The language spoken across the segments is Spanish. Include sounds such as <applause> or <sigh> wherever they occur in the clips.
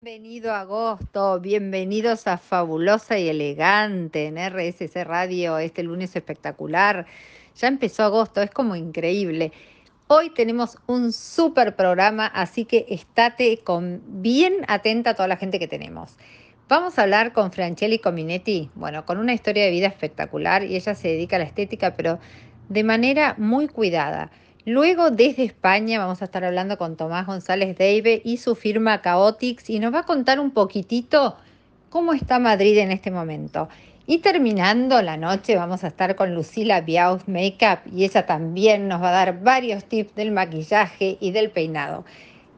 Bienvenido agosto, bienvenidos a Fabulosa y Elegante en RSC Radio este lunes espectacular. Ya empezó agosto, es como increíble. Hoy tenemos un súper programa, así que estate con, bien atenta a toda la gente que tenemos. Vamos a hablar con Franchelli Cominetti, bueno, con una historia de vida espectacular y ella se dedica a la estética, pero de manera muy cuidada. Luego, desde España, vamos a estar hablando con Tomás González Deive y su firma Chaotix y nos va a contar un poquitito cómo está Madrid en este momento. Y terminando la noche, vamos a estar con Lucila Biaus Makeup y ella también nos va a dar varios tips del maquillaje y del peinado.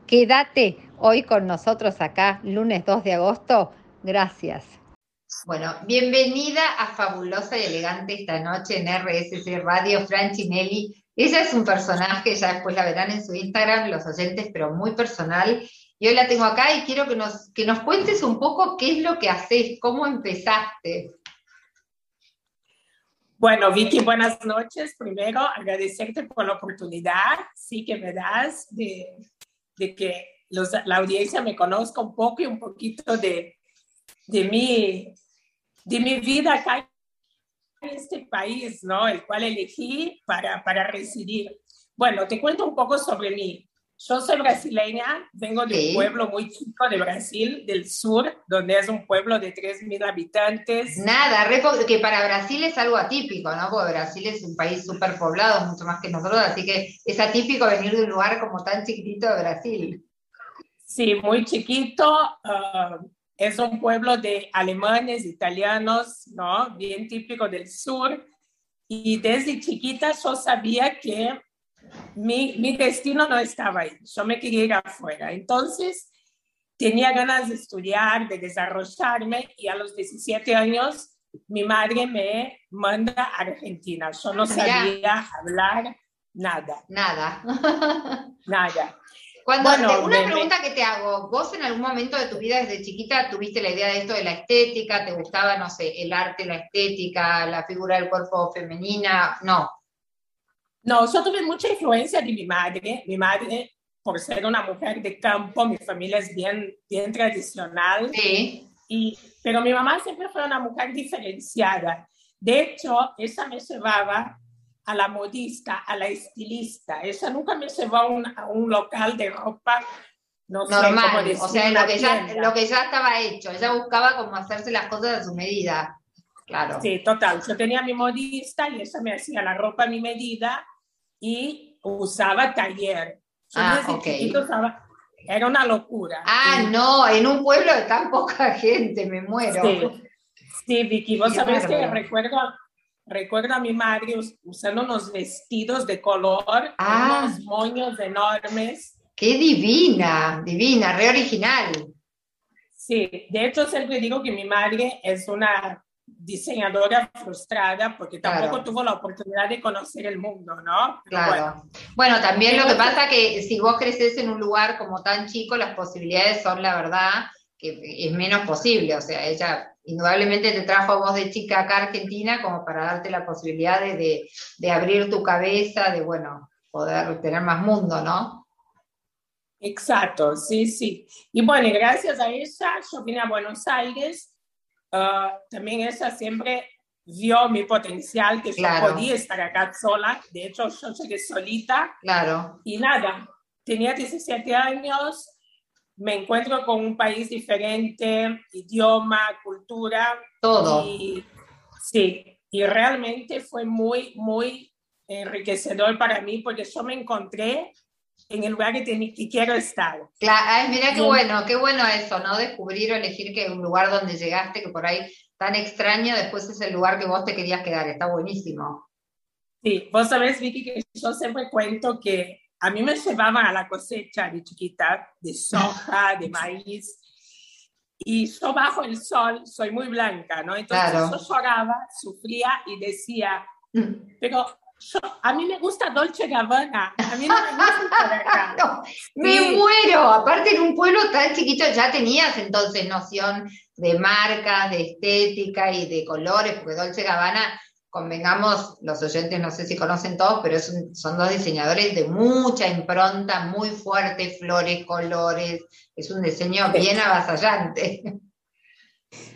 Quédate hoy con nosotros acá, lunes 2 de agosto. Gracias. Bueno, bienvenida a Fabulosa y Elegante esta noche en RSC Radio, Franchinelli ella es un personaje, ya después la verán en su Instagram, los oyentes, pero muy personal. Y hoy la tengo acá y quiero que nos, que nos cuentes un poco qué es lo que haces, cómo empezaste. Bueno, Vicky, buenas noches. Primero, agradecerte por la oportunidad, sí que me das de, de que la audiencia me conozca un poco y un poquito de, de, mi, de mi vida acá este país, ¿no? El cual elegí para, para residir. Bueno, te cuento un poco sobre mí. Yo soy brasileña, vengo de un pueblo muy chico de Brasil, del sur, donde es un pueblo de 3.000 habitantes. Nada, que para Brasil es algo atípico, ¿no? Porque Brasil es un país súper poblado, mucho más que nosotros, así que es atípico venir de un lugar como tan chiquitito de Brasil. Sí, muy chiquito. Uh, es un pueblo de alemanes, italianos, ¿no? Bien típico del sur. Y desde chiquita yo sabía que mi, mi destino no estaba ahí, yo me quería ir afuera. Entonces, tenía ganas de estudiar, de desarrollarme y a los 17 años mi madre me manda a Argentina. Yo no sabía hablar nada. Nada. <laughs> nada. Cuando, una pregunta que te hago, ¿vos en algún momento de tu vida desde chiquita tuviste la idea de esto de la estética? ¿Te gustaba, no sé, el arte, la estética, la figura del cuerpo femenina? No. No, yo tuve mucha influencia de mi madre. Mi madre, por ser una mujer de campo, mi familia es bien, bien tradicional. Sí. Y, pero mi mamá siempre fue una mujer diferenciada. De hecho, ella me llevaba a la modista, a la estilista. Ella nunca me llevó a un, a un local de ropa no normal, o sea, lo que, ya, lo que ya estaba hecho. Ella buscaba como hacerse las cosas a su medida. Claro. Sí, total. Yo tenía mi modista y ella me hacía la ropa a mi medida y usaba taller. ah, okay. usaba, era una locura. Ah, no, en un pueblo de tan poca <laughs> gente, me muero. Sí, sí Vicky, vos sabés que recuerdo, Recuerdo a mi madre usando unos vestidos de color, ah. unos moños enormes. ¡Qué divina! Divina, re original. Sí, de hecho siempre digo que mi madre es una diseñadora frustrada porque tampoco tuvo la oportunidad de conocer el mundo, ¿no? claro. Bueno, también lo que pasa que si vos creces en un lugar como tan chico, las posibilidades son, la verdad, que es menos posible. O sea, ella indudablemente te trajo a vos de chica acá a Argentina como para darte la posibilidad de, abrir tu cabeza, de, bueno, poder tener más mundo, ¿no? Exacto, sí, sí. Y bueno, gracias a ella yo vine a Buenos Aires. Ah, también ella siempre vio mi potencial, que yo podía estar acá sola. De hecho, yo llegué solita. Claro. Y nada, tenía 17 años, me encuentro con un país diferente, idioma, cultura. Todo. Y, sí, y realmente fue muy, muy enriquecedor para mí porque yo me encontré en el lugar que, que quiero estar. Claro, mira qué bueno, qué bueno eso, ¿no? Descubrir o elegir que un lugar donde llegaste, que por ahí tan extraño, después es el lugar que vos te querías quedar, está buenísimo. Sí, vos sabés, Vicky, que yo siempre cuento que a mí me llevaban a la cosecha de chiquita de soja, de maíz, y yo bajo el sol soy muy blanca, ¿no? Entonces yo lloraba, sufría y decía, mm. pero yo, a mí me gusta Dolce Gabbana, a mí no me gusta <laughs> no, Me muero, aparte en un pueblo tan chiquito ya tenías entonces noción de marcas, de estética y de colores, porque Dolce Gabbana convengamos, los oyentes no sé si conocen todos, pero son dos diseñadores de mucha impronta, muy fuerte, flores, colores, es un diseño bien avasallante.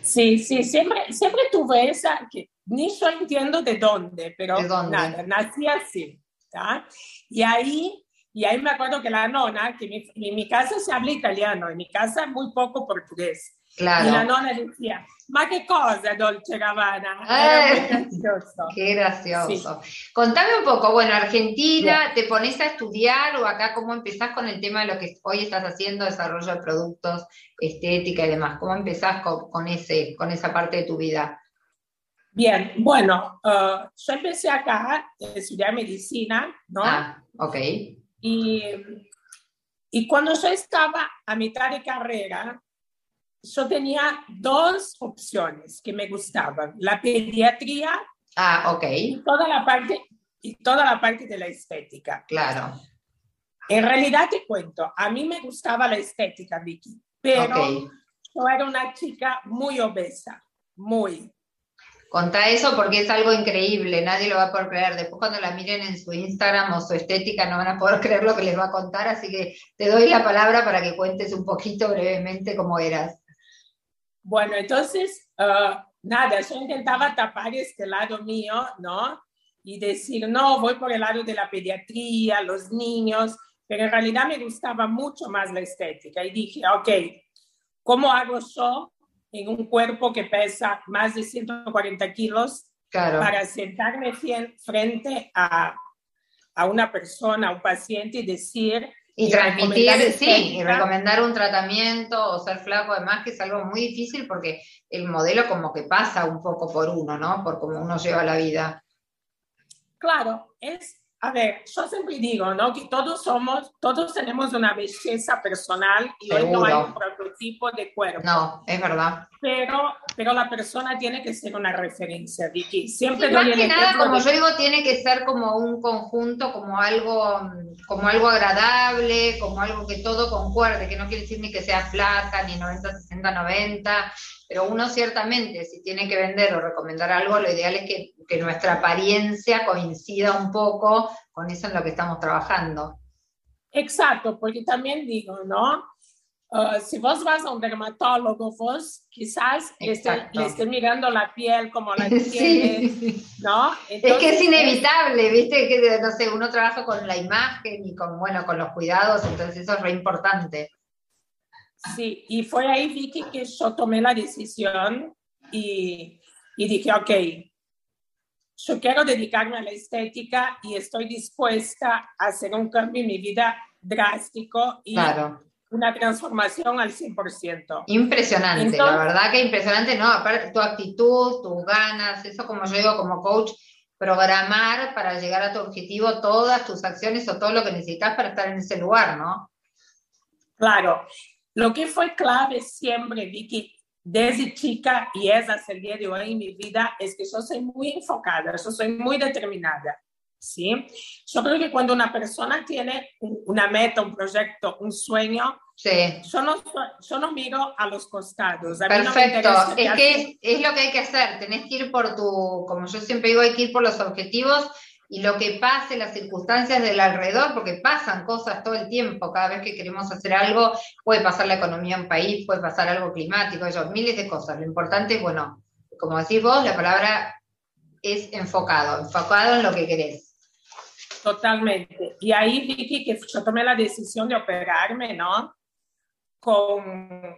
Sí, sí, siempre, siempre tuve esa, que ni yo entiendo de dónde, pero nada, nací así. Y ahí y ahí me acuerdo que la nona, que en mi casa se habla italiano, en mi casa muy poco portugués. Claro. Y la nona decía, ma qué cosa, Dolce Gabbana. Eh, gracioso. <laughs> Qué gracioso. Contame un poco, bueno, Argentina, ¿te pones a estudiar o acá cómo empezás con el tema de lo que hoy estás haciendo, desarrollo de productos, estética y demás? ¿Cómo empezás con, ese, con esa parte de tu vida? Bien, bueno, uh, yo empecé acá a estudiar medicina, ¿no? Ah, ok. Y, y cuando yo estaba a mitad de carrera, yo tenía dos opciones que me gustaban, la pediatría ah, okay. y, toda la parte, y toda la parte de la estética. Claro. En realidad te cuento, a mí me gustaba la estética, Vicky, pero yo era una chica muy obesa, muy. Contá eso porque es algo increíble, nadie lo va a poder creer. Después cuando la miren en su Instagram o su estética no van a poder <laughs> creer lo que les va a contar, así que te doy la palabra para que cuentes un poquito brevemente cómo eras. Bueno, entonces, ah, nada, yo intentaba tapar este lado mío, ¿no? Y decir, no, voy por el lado de la pediatría, los niños, pero en realidad me gustaba mucho más la estética. Y dije, ok, ¿cómo hago yo en un cuerpo que pesa más de 140 kilos para sentarme frente a, a, una persona, a un paciente y decir... Y, transmitir, sí, y recomendar un tratamiento o ser flaco, además que es algo muy difícil porque el modelo como que pasa un poco por uno, ¿no? Por cómo uno lleva la vida. Claro, es a ver, yo siempre digo, ¿no? Que todos somos, todos tenemos una belleza personal y hoy no hay un prototipo de cuerpo. No, es verdad. Pero, pero la persona tiene que ser una referencia, Vicky. Siempre sí, más que nada, como yo digo, tiene que ser como un conjunto, como algo, como algo agradable, como algo que todo concuerde, que no quiere decir ni que sea flaca, ni 90, 60, 90, pero uno ciertamente, si tiene que vender o recomendar algo, lo ideal es que, que, nuestra apariencia coincida un poco con eso en lo que estamos trabajando. Exacto, porque también digo, ¿no? Uh, si vos vas a un dermatólogo, vos quizás le esté mirando la piel como la <laughs> tiene, ¿no? es que es inevitable, ¿viste? Que, no sé, uno trabaja con la imagen y con, bueno, con los cuidados, entonces eso es re importante. Sí, y fue ahí, Vicky, que yo tomé la decisión y, y dije, ok, yo quiero dedicarme a la estética y estoy dispuesta a hacer un cambio en mi vida drástico y una transformación al 100%. Impresionante, la verdad que impresionante, ¿no? Aparte, tu actitud, tus ganas, eso como yo digo como coach, programar para llegar a tu objetivo todas tus acciones o todo lo que necesitas para estar en ese lugar, ¿no? Claro, lo que fue clave siempre, Vicky, desde chica y es hasta el día de hoy en mi vida, es que yo soy muy enfocada, yo soy muy determinada. ¿sí? Yo creo que cuando una persona tiene una meta, un proyecto, un sueño, sí. yo, no, yo no miro a los costados. Perfecto, es que es lo que hay que hacer, tenés que ir por tu, como yo siempre digo, hay que ir por los objetivos y lo que pase, las circunstancias del alrededor, porque pasan cosas todo el tiempo, cada vez que queremos hacer algo, puede pasar la economía en un país, puede pasar algo climático, ellos, miles de cosas. Lo importante, bueno, como decís vos, la palabra es enfocado, enfocado en lo que querés. Totalmente. Y ahí Vicky, que yo tomé la decisión de operarme, ¿no? Con,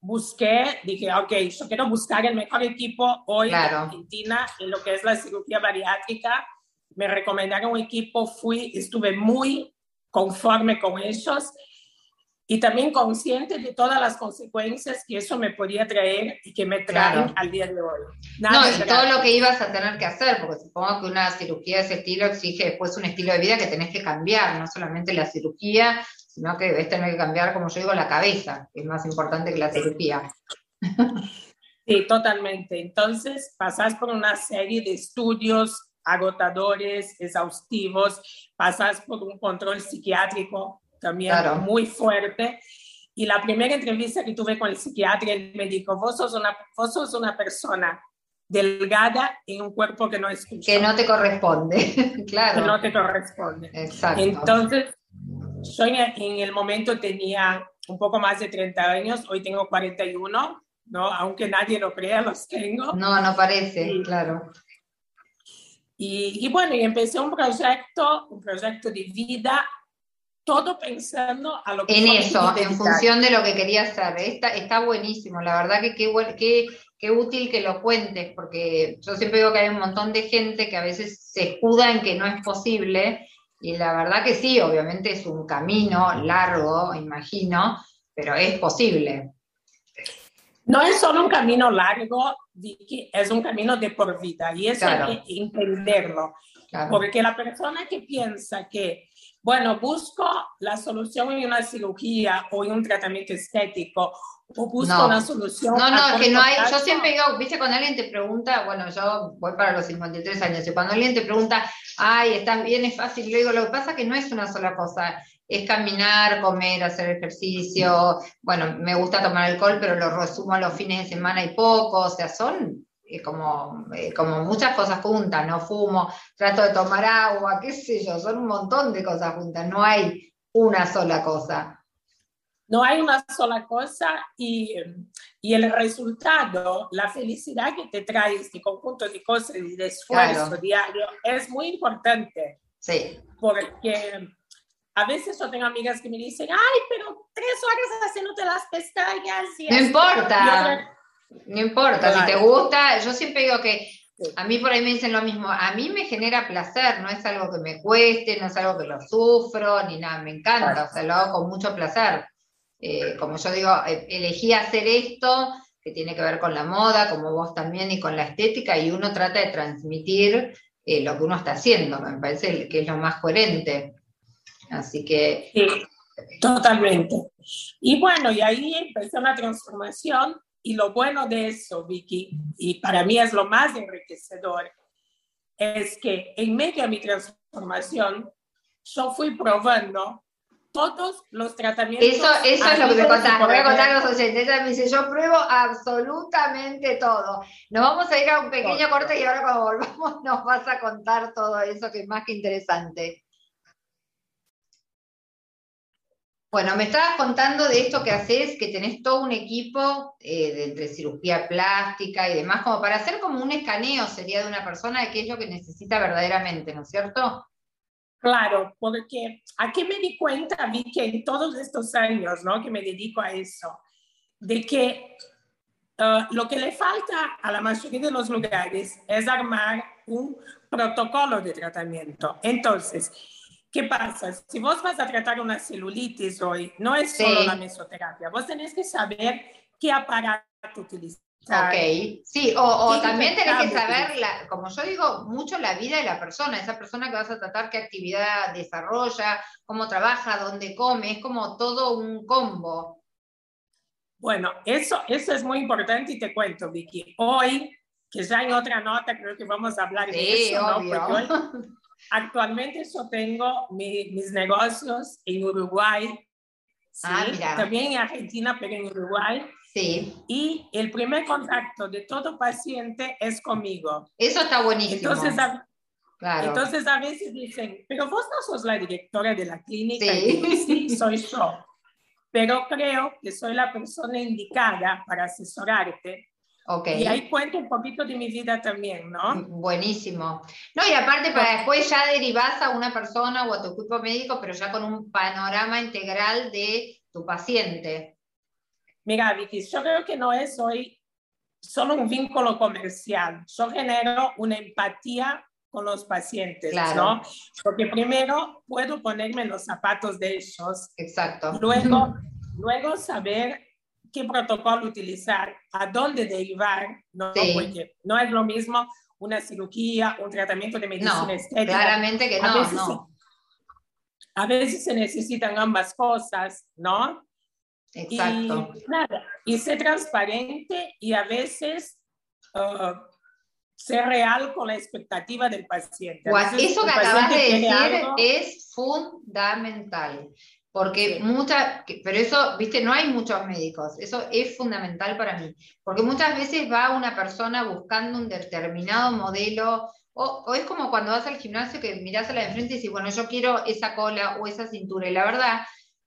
busqué, dije, ok, yo quiero buscar el mejor equipo hoy en Argentina en lo que es la cirugía bariátrica me recomendaron un equipo, fui, estuve muy conforme con ellos y también consciente de todas las consecuencias que eso me podía traer y que me traen al día de hoy. no, y todo lo que ibas a tener que hacer, porque supongo que una cirugía de ese estilo exige después un estilo de vida que tenés que cambiar, no solamente la cirugía, sino que debes tener que cambiar, como yo digo, la cabeza, que es más importante que la cirugía. Sí, totalmente. Entonces, pasás por una serie de estudios, agotadores, exhaustivos, pasas por un control psiquiátrico también muy fuerte. Y la primera entrevista que tuve con el psiquiatra, él me dijo, vos sos una, vos sos una persona delgada en un cuerpo que no es Que no te corresponde, <laughs> claro. Que no te corresponde. Exacto. Entonces, yo en el momento tenía un poco más de 30 años, hoy tengo 41, ¿no? Aunque nadie lo crea, los tengo. No, no parece, claro. Y, y, bueno, y empecé un proyecto, un proyecto de vida, todo pensando a lo que... En eso, en función de lo que quería hacer. Está, está buenísimo, la verdad que qué, qué, qué útil que lo cuentes, porque yo siempre digo que hay un montón de gente que a veces se escuda en que no es posible, y la verdad que sí, obviamente es un camino largo, imagino, pero es posible. No es solo un camino largo, Vicky, es un camino de por vida y eso hay que entenderlo. Porque la persona que piensa que, bueno, busco la solución en una cirugía o en un tratamiento estético o busco una solución. No, no, que no hay. Yo siempre digo, viste, cuando alguien te pregunta, bueno, yo voy para los 53 años, y cuando alguien te pregunta, ay, estás bien, es fácil, le digo, lo que pasa es que no es una sola cosa. Es caminar, comer, hacer ejercicio. Bueno, me gusta tomar alcohol, pero lo resumo a los fines de semana y poco. O sea, son eh, como, eh, como muchas cosas juntas. No fumo, trato de tomar agua, qué sé yo, son un montón de cosas juntas. No hay una sola cosa. No hay una sola cosa y, y, el resultado, la felicidad que te trae este conjunto de cosas y de esfuerzo diario es muy importante. Sí. Porque a veces yo tengo amigas que me dicen, ay, pero tres horas haciéndote las pestañas. Y no importa. No importa, si te gusta, yo siempre digo que a mí por ahí me dicen lo mismo, a mí me genera placer, no es algo que me cueste, no es algo que lo sufro, ni nada, me encanta, o sea, lo hago con mucho placer. Eh, como yo digo, eh, elegí hacer esto, que tiene que ver con la moda, como vos también, y con la estética, y uno trata de transmitir eh, lo que uno está haciendo, me parece que es lo más coherente. Así que... Sí, totalmente. Y bueno, y ahí empezó una transformación, y lo bueno de eso, Vicky, y para mí es lo más enriquecedor, es que en medio de mi transformación, yo fui probando todos los tratamientos. Eso, eso es lo que me contaron. Voy a contar a los oyentes. Ella me dice, yo pruebo absolutamente todo. Nos vamos a ir a un pequeño corte y ahora cuando volvamos <laughs> nos vas a contar todo eso que es más que interesante. Bueno, me estabas contando de esto que haces, que tenés todo un equipo eh, de, de, cirugía plástica y demás, como para hacer como un escaneo sería de una persona de qué es lo que necesita verdaderamente, ¿no es cierto? Claro, porque aquí me di cuenta, vi que en todos estos años ¿no? que me dedico a eso, de que uh, lo que le falta a la mayoría de los lugares es armar un protocolo de tratamiento. Entonces, ¿qué pasa? Si vos vas a tratar una celulitis hoy, no es solo sí. la mesoterapia, vos tenés que saber qué aparato utilizar Ok, sí, o, o también tenés que saber, la, como yo digo, mucho la vida de la persona, esa persona que vas a tratar, qué actividad desarrolla, cómo trabaja, dónde come, es como todo un combo. Bueno, eso, eso es muy importante y te cuento, Vicky. Hoy, que ya en otra nota creo que vamos a hablar sí, de eso, obvio. ¿no? Porque hoy, <laughs> actualmente yo tengo mi, mis negocios en Uruguay, ¿sí? Ah, mira. también en Argentina, pero en Uruguay. Sí. Y el primer contacto de todo paciente es conmigo. Eso está buenísimo. Entonces, a, claro. entonces a veces dicen, pero vos no sos la directora de la clínica. Sí. Y sí, <laughs> soy yo. Pero creo que soy la persona indicada para asesorarte. Okay. Y ahí cuento un poquito de mi vida también, ¿no? Buenísimo. No, y aparte para después ya derivás a una persona o a tu equipo médico, pero ya con un panorama integral de tu paciente. Mira, Vicky, yo creo que no es hoy solo un vínculo comercial. Yo genero una empatía con los pacientes, claro. ¿no? Porque primero puedo ponerme en los zapatos de ellos. Exacto. Luego, luego saber qué protocolo utilizar, a dónde derivar, ¿no? Sí. Porque no es lo mismo una cirugía, un tratamiento de medicina No, estética. claramente que A no, veces no. A veces se necesitan ambas cosas, ¿no? Exacto. Y nada, y ser transparente y a veces uh, ser real con la expectativa del paciente. A veces Eso que acabas de decir algo- es fundamental. Porque muchas, pero eso, viste, no hay muchos médicos, eso es fundamental para mí, porque muchas veces va una persona buscando un determinado modelo, o, es como cuando vas al gimnasio que mirás a la de enfrente y dices, bueno, yo quiero esa cola o esa cintura, y la verdad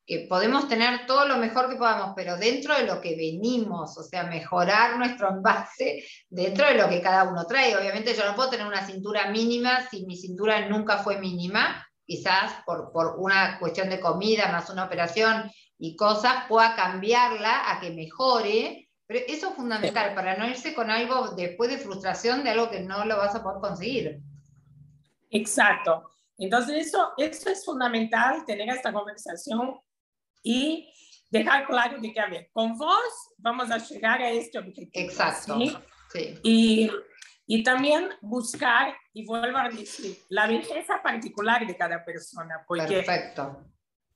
que podemos tener todo lo mejor que podamos, pero dentro de lo que venimos, o sea, mejorar <laughs> nuestro envase dentro de lo que cada uno trae. Obviamente yo no puedo tener una cintura mínima si mi cintura nunca fue mínima, quizás por, por una cuestión de comida más una operación y cosas, pueda cambiarla a que mejore. Pero eso es fundamental para no irse con algo después de frustración de algo que no lo vas a poder conseguir. Exacto. Entonces, eso, eso es fundamental, tener esta conversación y dejar claro de que, a ver, con vos vamos a llegar a este objetivo. Exacto. ¿sí? Y y también buscar, y vuelvo a decir, la belleza particular de cada persona. Porque Perfecto.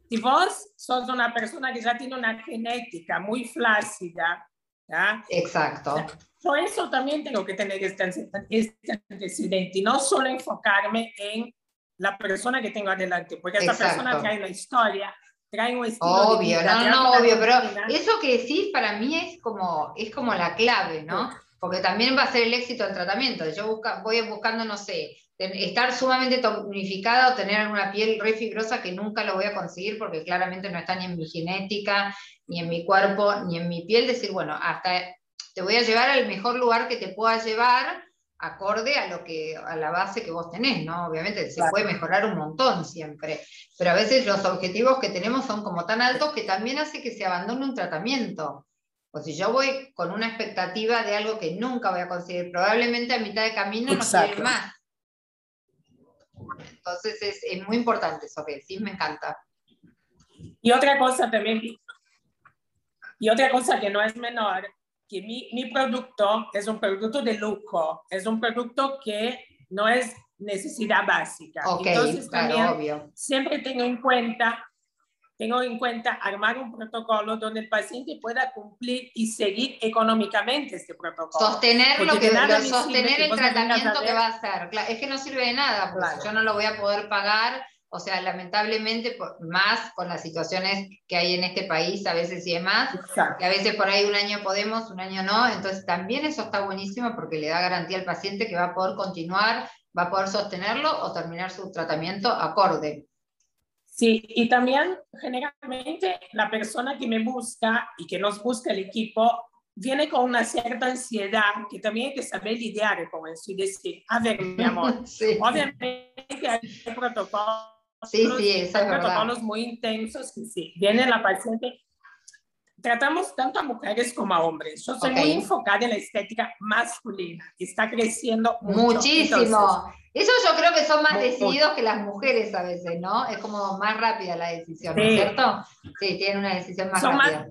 Si vos sos una persona que ya tiene una genética muy flácida, ¿ya? Exacto. Yo eso también tengo que tener este, este antecedente y no solo enfocarme en la persona que tengo adelante, porque esta persona trae una historia, trae un estilo obvio, no, no, obvio, pero eso que decís para mí es como, es como la clave, ¿no? Porque también va a ser el éxito del tratamiento. Yo busca, voy buscando, no sé, estar sumamente tonificada o tener una piel re fibrosa que nunca lo voy a conseguir porque claramente no está ni en mi genética, ni en mi cuerpo, ni en mi piel. Decir, bueno, hasta te voy a llevar al mejor lugar que te pueda llevar acorde a lo que a la base que vos tenés, ¿no? Obviamente se puede mejorar un montón siempre, pero a veces los objetivos que tenemos son como tan altos que también hace que se abandone un tratamiento. O si yo voy con una expectativa de algo que nunca voy a conseguir, probablemente a mitad de camino no quiero más. Entonces es, muy importante eso que decís, me encanta. Y otra cosa también, y otra cosa que no es menor, que mi, mi producto es un producto de lujo, es un producto que no es necesidad básica. Entonces también siempre tengo en cuenta tengo en cuenta armar un protocolo donde el paciente pueda cumplir y seguir económicamente este protocolo. Sostener, lo que, sostener el tratamiento que va a hacer. Es que no sirve de nada, porque yo no lo voy a poder pagar. O sea, lamentablemente, más con las situaciones que hay en este país, a veces y demás, que a veces por ahí un año podemos, un año no. Entonces, también eso está buenísimo porque le da garantía al paciente que va a poder continuar, va a poder sostenerlo o terminar su tratamiento acorde. Sí, y también generalmente la persona que me busca y que nos busca el equipo viene con una cierta ansiedad que también hay que saber lidiar con eso y decir, a ver, mi <laughs> amor, obviamente hay protocolos, sí, sí, hay protocolos muy intensos que sí, viene la paciente tratamos tanto a mujeres como a hombres. Yo soy muy enfocada en la estética masculina, que está creciendo mucho. muchísimo. Eso yo creo que son más decididos que las mujeres a veces, ¿no? Es como más rápida la decisión, ¿no es cierto? Sí, tienen una decisión más rápida.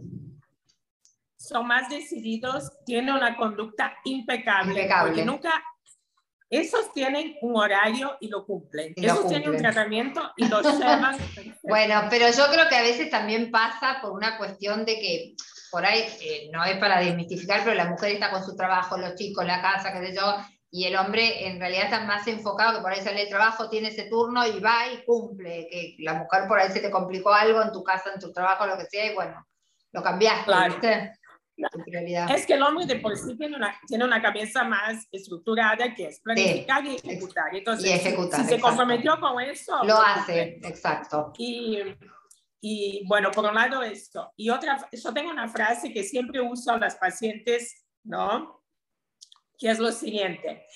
son más decididos, tienen una conducta impecable, impecable. porque nunca esos tienen un horario y lo cumplen. Esos tienen un tratamiento y lo llevan. <laughs> bueno, pero yo creo que a veces también pasa por una cuestión de que por ahí, eh, no es para desmistificar, pero la mujer está con su trabajo, los chicos, la casa, qué sé yo, y el hombre en realidad está más enfocado, que por ahí sale el trabajo, tiene ese turno y va y cumple, que la mujer por ahí se te complicó algo en tu casa, en tu trabajo, lo que sea, y bueno, lo cambiaste, ¿viste? Es que el hombre de por sí tiene una, tiene una cabeza más estructurada que es planificar y ejecutar. Entonces, ejecutar, si, se comprometió con eso, lo hace, exacto. Y, y bueno, por un lado esto. Y otra, yo tengo una frase que siempre uso a las pacientes, ¿no? Que es lo siguiente.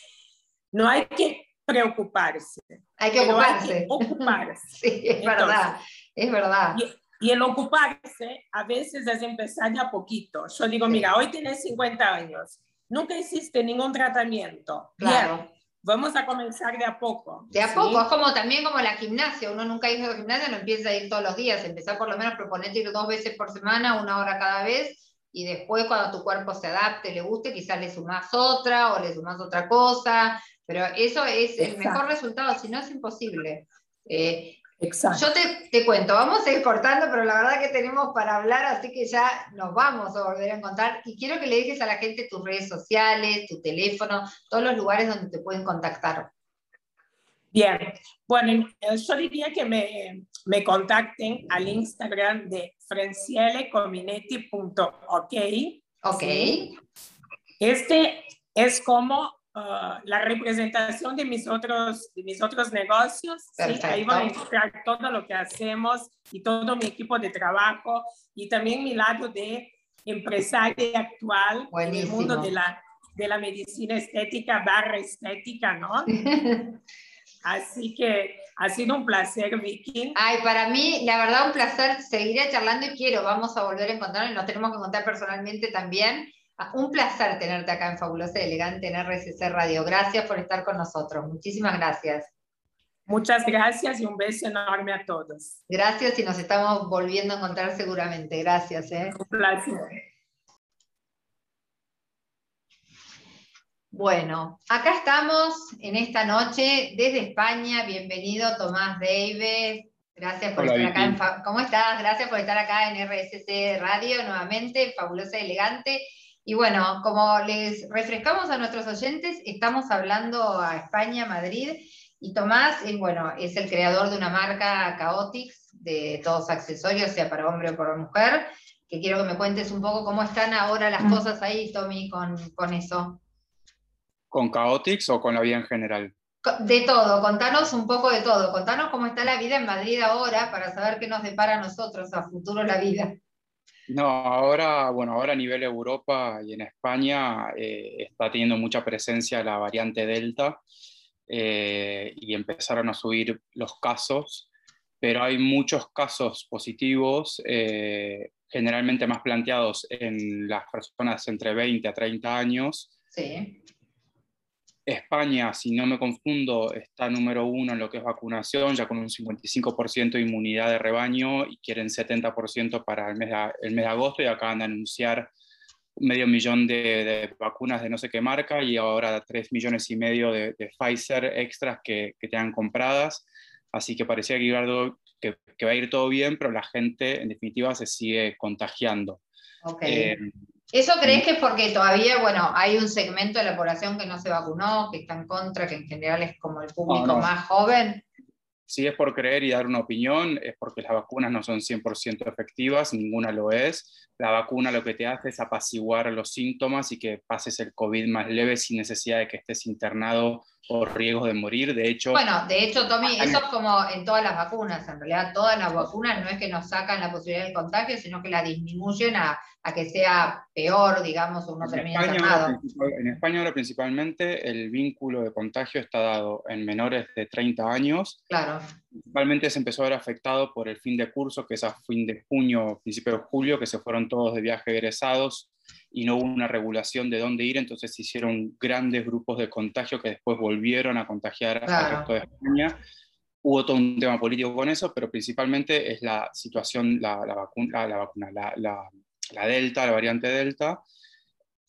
No hay que preocuparse. Hay que ocuparse. Hay que ocuparse. <laughs> sí, es verdad, es verdad. Y el ocuparse a veces es empezar ya poquito. Yo digo, mira, hoy tienes 50 años, nunca hiciste ningún tratamiento. Claro. vamos a comenzar de a poco. De a poco, es como también como la gimnasia. Uno nunca hizo gimnasia, no empieza a ir todos los días. Empezar por lo menos proponerte ir dos veces por semana, una hora cada vez. Y después, cuando tu cuerpo se adapte, le guste, quizás le sumas otra o le sumas otra cosa. Pero eso es el mejor resultado, si no es imposible. Eh, Exacto. Yo te, cuento, vamos a ir cortando, pero la verdad que tenemos para hablar, así que ya nos vamos a volver a encontrar. Y quiero que le dejes a la gente tus redes sociales, tu teléfono, todos los lugares donde te pueden contactar. Bien, bueno, yo diría que me, me contacten al Instagram de francielecominetti.ok. Ok. Este es como uh, la representación de mis otros, de mis otros negocios. ¿sí? Ahí van a encontrar todo lo que hacemos y todo mi equipo de trabajo y también mi lado de empresaria actual en el mundo de la, de la medicina estética barra estética, ¿no? <laughs> Así que ha sido un placer, Vicky. Ay, para mí, la verdad, un placer. Seguiré charlando y quiero, vamos a volver a encontrarnos y nos tenemos que encontrar personalmente también. Ah, un placer tenerte acá en Fabulosa y Elegante en RSC Radio. Gracias por estar con nosotros. Muchísimas gracias. Muchas gracias y un beso enorme a todos. Gracias y nos estamos volviendo a encontrar seguramente. Gracias. ¿eh? Un placer. Bueno, acá estamos en esta noche desde España. Bienvenido Tomás Davis. Gracias por estar acá. En ¿Cómo estás? Gracias por estar acá en RSC Radio nuevamente, fabulosa y elegante. Y bueno, como les refrescamos a nuestros oyentes, estamos hablando a España, Madrid, y Tomás, eh, bueno, es el creador de una marca Chaotix, de todos accesorios, sea para hombre o para mujer, que quiero que me cuentes un poco cómo están ahora las mm. cosas ahí, Tommy, con, con eso. ¿Con Chaotix o con la vida en general? De todo, contanos un poco de todo, contanos cómo está la vida en Madrid ahora para saber qué nos depara a nosotros a futuro la vida. No, ahora, bueno, ahora a nivel Europa y en España eh, está teniendo mucha presencia la variante Delta eh, y empezaron a subir los casos, pero hay muchos casos positivos, eh, generalmente más planteados en las personas entre 20 a 30 años. Sí. España, si no me confundo, está número uno en lo que es vacunación, ya con un 55% de inmunidad de rebaño y quieren 70% para el mes, de, el mes de agosto y acaban de anunciar medio millón de, vacunas de no sé qué marca y ahora 3 millones y medio de, Pfizer extras que, que tengan compradas. Así que parecía que, que, que, va a ir todo bien, pero la gente en definitiva se sigue contagiando. Okay. Eh, ¿Eso crees que es porque todavía, bueno, hay un segmento de la población que no se vacunó, que está en contra, que en general es como el público más joven? Si es por creer y dar una opinión, es porque las vacunas no son 100% efectivas, ninguna lo es. La vacuna lo que te hace es apaciguar los síntomas y que pases el COVID más leve sin necesidad de que estés internado o riesgo de morir. De hecho... Bueno, de hecho, Tommy, eso es como en todas las vacunas. En realidad, todas las vacunas no es que nos sacan la posibilidad del contagio, sino que la disminuyen a, a que sea peor, digamos, o uno termina España, en España ahora principalmente el vínculo de contagio está dado en menores de 30 años. Claro. Principalmente se empezó a ver afectado por el fin de curso, que es a fin de junio, principio de julio, que se fueron todos de viaje egresados y no hubo una regulación de dónde ir, entonces se hicieron grandes grupos de contagio que después volvieron a contagiar al resto de España. Hubo todo un tema político con eso, pero principalmente es la situación, la, vacuna, la, vacuna la, la Delta, la variante Delta.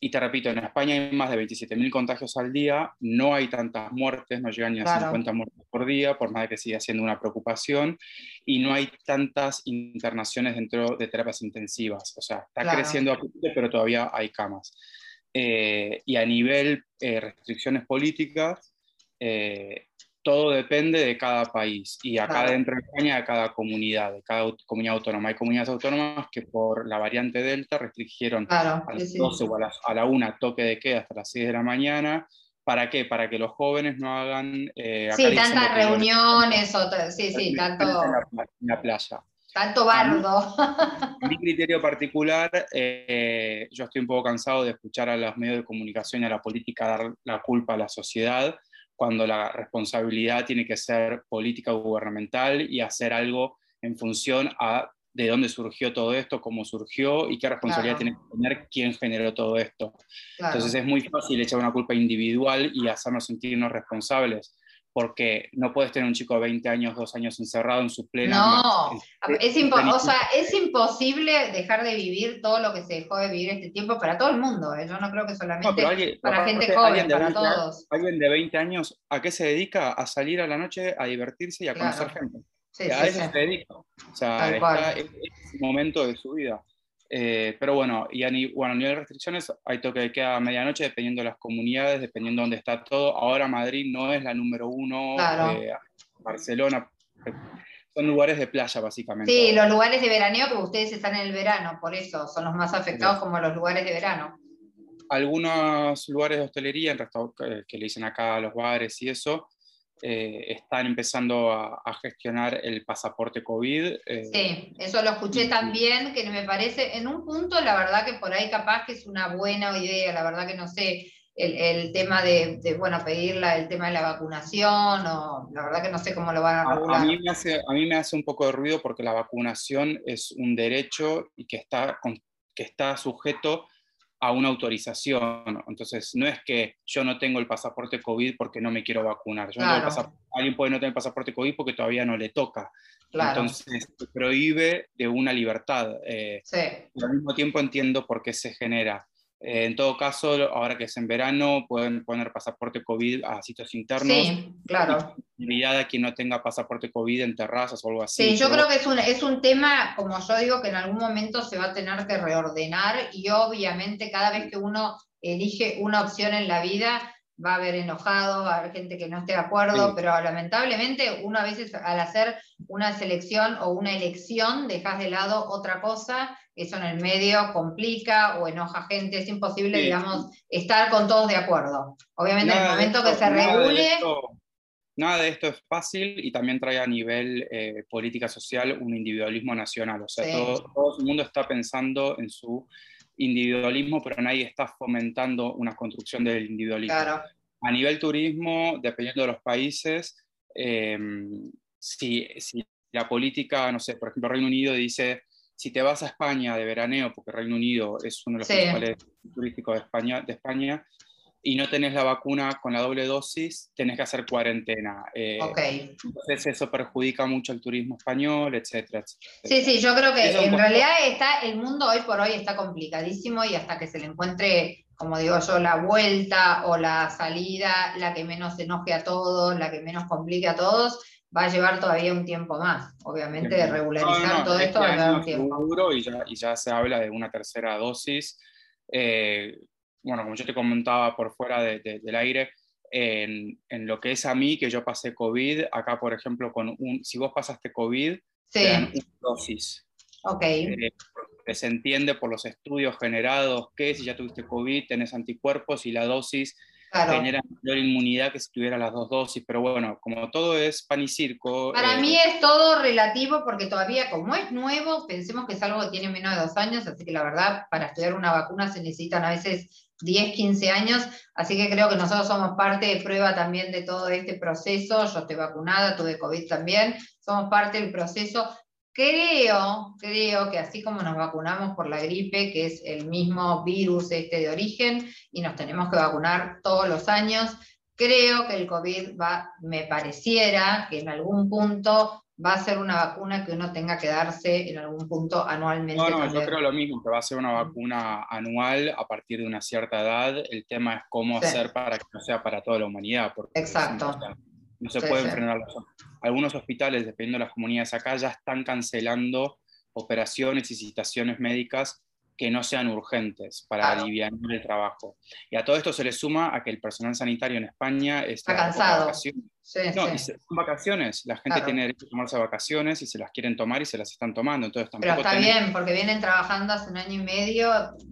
Y te repito, en España hay más de 27.000 contagios al día, no hay tantas muertes, no llegan ni a 50 muertes por día, por más de que siga siendo una preocupación, y no hay tantas internaciones dentro de terapias intensivas. O sea, está creciendo a pero todavía hay camas. Eh, y a nivel eh, restricciones políticas, eh, todo depende de cada país y acá dentro de España de cada comunidad, de cada comunidad autónoma. Hay comunidades autónomas que por la variante Delta restringieron a las 12 o a, la 1 toque de queda hasta las 6 de la mañana. ¿Para qué? Para que los jóvenes no hagan... Eh, sí, tantas reuniones, o sí, sí, tanto... En la, playa. Tanto bardo. Mi criterio particular, eh, yo estoy un poco cansado de escuchar a los medios de comunicación y a la política dar la culpa a la sociedad cuando la responsabilidad tiene que ser política o gubernamental y hacer algo en función a de dónde surgió todo esto, cómo surgió y qué responsabilidad tiene que tener quién generó todo esto. Entonces es muy fácil echar una culpa individual y hacernos sentirnos responsables porque no puedes tener un chico de 20 años, dos años encerrado en su plena... No, es, o sea, es imposible dejar de vivir todo lo que se dejó de vivir este tiempo para todo el mundo. ¿eh? Yo no creo que solamente para gente joven, para todos. Alguien de 20 años, ¿a qué se dedica? A salir a la noche, a divertirse y a conocer gente. a eso se dedica. O sea, está, es, es, momento de su vida. Eh, pero bueno, y a, bueno, a nivel de restricciones hay toque de queda a medianoche dependiendo de las comunidades, dependiendo de dónde está todo. Ahora Madrid no es la número uno, eh, Barcelona. Son lugares de playa, básicamente. Sí, los lugares de veraneo, que ustedes están en el verano, por eso son los más afectados como los lugares de verano. Algunos lugares de hostelería, en que le dicen acá los bares y eso, eh, están empezando a, gestionar el pasaporte COVID. Eh, sí, eso lo escuché también, que me parece, en un punto, la verdad que por ahí capaz que es una buena idea, la verdad que no sé, el, tema de, bueno, pedirla, el tema de la vacunación, o la verdad que no sé cómo lo van a regular. A, mí me hace, a mí me hace un poco de ruido porque la vacunación es un derecho y que está, que está sujeto a una autorización. Entonces, no es que yo no tengo el pasaporte COVID porque no me quiero vacunar. alguien puede no tener pasaporte COVID porque todavía no le toca. Entonces, se prohíbe de una libertad. Eh, al mismo tiempo entiendo por qué se genera. Eh, en todo caso, ahora que es en verano, pueden poner pasaporte COVID a sitios internos. Sí, claro. a quien no tenga pasaporte COVID en terrazas o algo así. Sí, yo creo que es un, es un tema, como yo digo, que en algún momento se va a tener que reordenar y obviamente cada vez que uno elige una opción en la vida, va a haber enojado, va a haber gente que no esté de acuerdo, pero lamentablemente uno a veces al hacer una selección o una elección dejas de lado otra cosa, eso en el medio complica o enoja gente, es imposible, digamos, estar con todos de acuerdo. Obviamente en el momento que se regule... nada de esto es fácil y también trae a nivel eh, política social un individualismo nacional, o sea, todo, todo el mundo está pensando en su individualismo, pero nadie está fomentando una construcción del individualismo. A nivel turismo, dependiendo de los países, em, si, si, la política, no sé, por ejemplo, Reino Unido dice, si te vas a España de veraneo, porque Reino Unido es uno de los principales turísticos de España, de España y no tenés la vacuna con la doble dosis, tenés que hacer cuarentena. Eh, entonces eso perjudica mucho el turismo español, etcétera, Sí, sí, yo creo que en realidad está, el mundo hoy por hoy está complicadísimo y hasta que se le encuentre, como digo yo, la vuelta o la salida, la que menos enoje a todos, la que menos complique a todos, va a llevar todavía un tiempo más. Obviamente, de regularizar todo esto va a llevar un tiempo. Y ya, y ya se habla de una tercera dosis. Eh, bueno, como yo te comentaba por fuera del aire, en, en, lo que es a mí, que yo pasé COVID, acá por ejemplo, con un, si vos pasaste COVID, te dan una dosis. Ok. Eh, se entiende por los estudios generados que si ya tuviste COVID, tenés anticuerpos y la dosis genera mayor inmunidad que si tuviera las dos dosis, pero bueno, como todo es pan y circo. Para mí eh, es todo relativo porque todavía como es nuevo, pensemos que es algo que tiene menos de dos años, así que la verdad para estudiar una vacuna se necesitan a veces 10, 15 años, así que creo que nosotros somos parte de prueba también de todo este proceso, yo estoy vacunada, tuve COVID también, somos parte del proceso. Creo, creo que así como nos vacunamos por la gripe, que es el mismo virus este de origen, y nos tenemos que vacunar todos los años, creo que el COVID va, me pareciera que en algún punto va a ser una vacuna que uno tenga que darse en algún punto anualmente. No, no, yo creo lo mismo, que va a ser una vacuna anual a partir de una cierta edad. El tema es cómo hacer para que no sea para toda la humanidad. Porque Exacto. No, se pueden frenar. Algunos hospitales, dependiendo de las comunidades acá, ya están cancelando operaciones y citaciones médicas que no sean urgentes para aliviar el trabajo. Y a todo esto se le suma a que el personal sanitario en España está cansado. no, Y son vacaciones. La gente tiene derecho a tomarse vacaciones y se las quieren tomar y se las están tomando. Entonces, Pero está bien, porque vienen trabajando hace un año y medio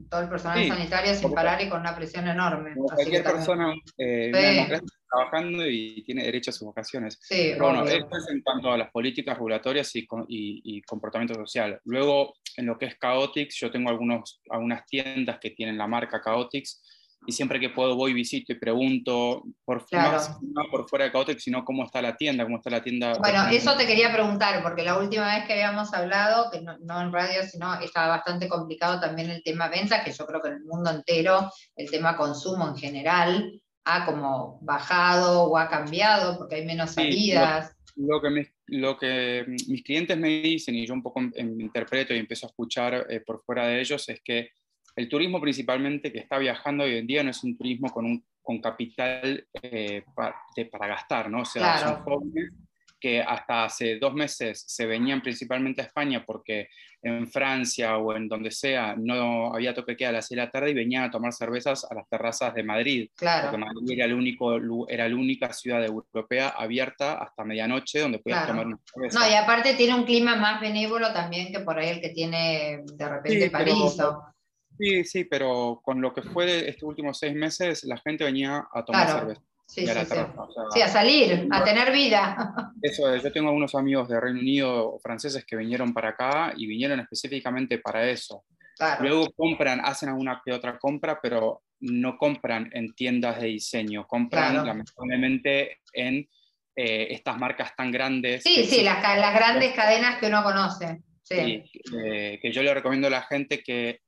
todo el personal sanitario sin parar y con una presión enorme. cualquier persona eh, trabajando y tiene derecho a sus vacaciones. Sí, bueno, esto es en cuanto a las políticas regulatorias y, y, comportamiento social. Luego, en lo que es Chaotix, yo tengo algunos, algunas tiendas que tienen la marca Chaotix y siempre que puedo voy, visito y pregunto, por, no por fuera de Chaotix, sino cómo está la tienda, cómo está la tienda. Bueno, eso te quería preguntar, porque la última vez que habíamos hablado, que no, no en radio, sino estaba bastante complicado también el tema ventas, que yo creo que en el mundo entero, el tema consumo en general, ha como bajado o ha cambiado porque hay menos salidas. lo, que lo, que mis clientes me dicen y yo un poco interpreto y empiezo a escuchar eh, por fuera de ellos es que el turismo principalmente que está viajando hoy en día no es un turismo con, un, con capital eh, para, para gastar, ¿no? O sea, son jóvenes que hasta hace dos meses se venían principalmente a España porque en Francia o en donde sea no había toque queda a las 6 de la tarde y venían a tomar cervezas a las terrazas de Madrid. Claro. Porque Madrid era, el único, era la única ciudad europea abierta hasta medianoche donde podías tomar una cerveza. No, y aparte tiene un clima más benévolo también que por ahí el que tiene de repente París. Sí, sí, pero con lo que fue de estos últimos seis meses, la gente venía a tomar cerveza. Sí, sí, sí. sí, a salir, a tener vida. Eso es, yo tengo algunos amigos de Reino Unido o franceses que vinieron para acá y vinieron específicamente para eso. Luego compran, hacen alguna que otra compra, pero no compran en tiendas de diseño, compran lamentablemente en eh, estas marcas tan grandes. Sí, sí, las, las, grandes cadenas que uno conoce. Sí. Eh, que yo le recomiendo a la gente que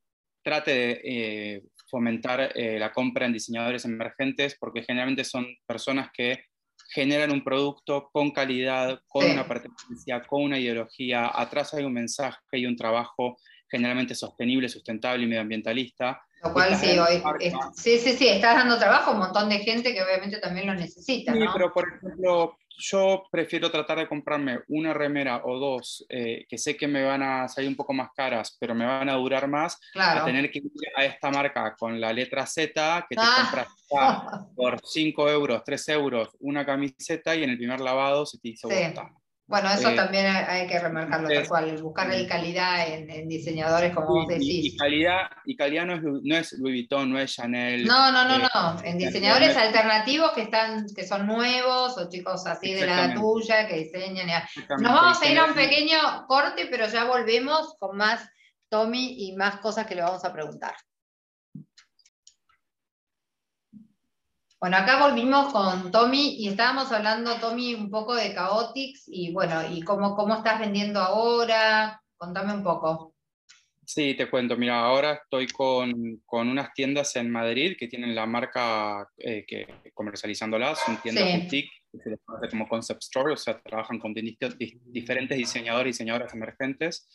trate de eh, fomentar eh, la compra en diseñadores emergentes, porque generalmente son personas que generan un producto con calidad, con una pertenencia, con una ideología, atrás hay un mensaje y un trabajo generalmente sostenible, sustentable y medioambientalista. Lo cual sí, hoy, sí, sí, sí, estás dando trabajo a un montón de gente que obviamente también lo necesita. Sí, pero por ejemplo, yo prefiero tratar de comprarme una remera o dos eh, que sé que me van a salir un poco más caras, pero me van a durar más, a tener que ir a esta marca con la letra Z, que te ah. compras por 5 euros, 3 euros una camiseta y en el primer lavado se te hizo sí. Bueno, eso eh, también hay que remarcarlo tal cual, buscar el calidad en, diseñadores, como vos decís. Y, calidad, y calidad no es, no es Louis Vuitton, no es Chanel. No, no, no, eh, no. En diseñadores alternativos que están, que son nuevos, o chicos así de la tuya, que diseñan. Nos vamos a ir a un pequeño corte, pero ya volvemos con más Tommy y más cosas que le vamos a preguntar. Bueno, acá volvimos con Tommy y estábamos hablando, Tommy, un poco de Chaotix y bueno, y cómo, cómo estás vendiendo ahora. Contame un poco. Sí, te cuento. Mira, ahora estoy con, unas tiendas en Madrid que tienen la marca eh, que comercializándolas, son tiendas boutique, que se les conoce como concept store, o sea, trabajan con diferentes diseñadores y diseñadoras emergentes.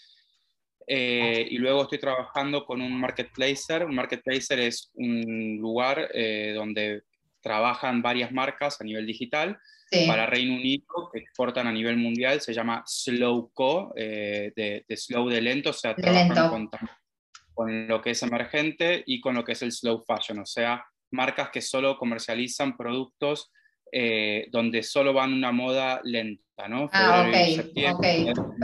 Eh, y luego estoy trabajando con un marketplacer. Un marketplacer es un lugar eh, donde trabajan varias marcas a nivel digital para Reino Unido que exportan a nivel mundial, se llama Slowco, eh, de, slow de lento, o sea, trabajan con, lo que es emergente y con lo que es el slow fashion, o sea, marcas que solo comercializan productos eh, donde solo van una moda lenta, ¿no? Ah, ok, perfecto.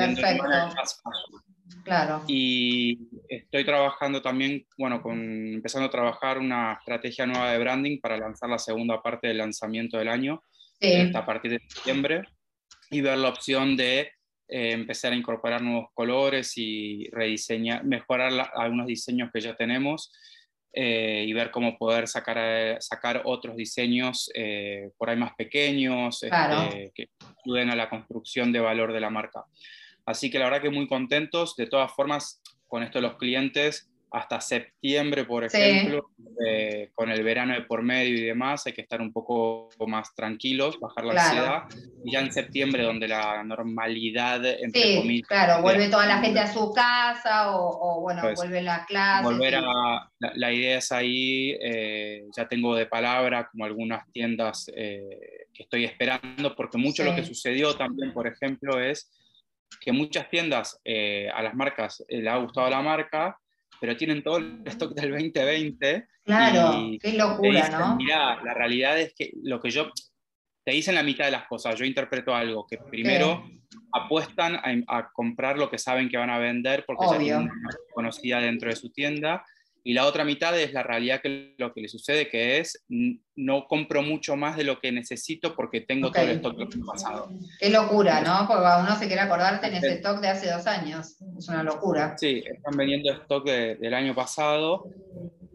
Claro. Y estoy trabajando también, bueno, con, empezando a trabajar una estrategia nueva de branding para lanzar la segunda parte del lanzamiento del año, a partir de septiembre, y ver la opción de eh, empezar a incorporar nuevos colores y rediseñar, mejorar algunos diseños que ya tenemos. Eh, y ver cómo poder sacar, eh, sacar otros diseños por ahí más pequeños este, que ayuden a la construcción de valor de la marca. Así que la verdad que muy contentos. De todas formas, con esto los clientes, hasta septiembre, por ejemplo, eh, con el verano de por medio y demás, hay que estar un poco más tranquilos, bajar la ansiedad. Y ya en septiembre, donde la normalidad, entre sí, comillas. Claro, vuelve toda la gente a su casa o, bueno, pues, vuelve la clase. Volver a. La, idea es ahí, eh, ya tengo de palabra como algunas tiendas eh, que estoy esperando, porque mucho lo que sucedió también, por ejemplo, es que muchas tiendas eh, a las marcas eh, le ha gustado la marca, pero tienen todo el stock del 2020. Claro, qué locura, ¿no? Mira, la realidad es que lo que yo te dicen la mitad de las cosas, yo interpreto algo que primero apuestan a, comprar lo que saben que van a vender porque ya tienen una conocida dentro de su tienda y la otra mitad es la realidad que lo que le sucede, que es no compro mucho más de lo que necesito porque tengo todo el stock del pasado. Qué locura, ¿no? Porque uno se quiere acordarte en ese stock de hace dos años. Es una locura. Sí, están vendiendo stock del año pasado,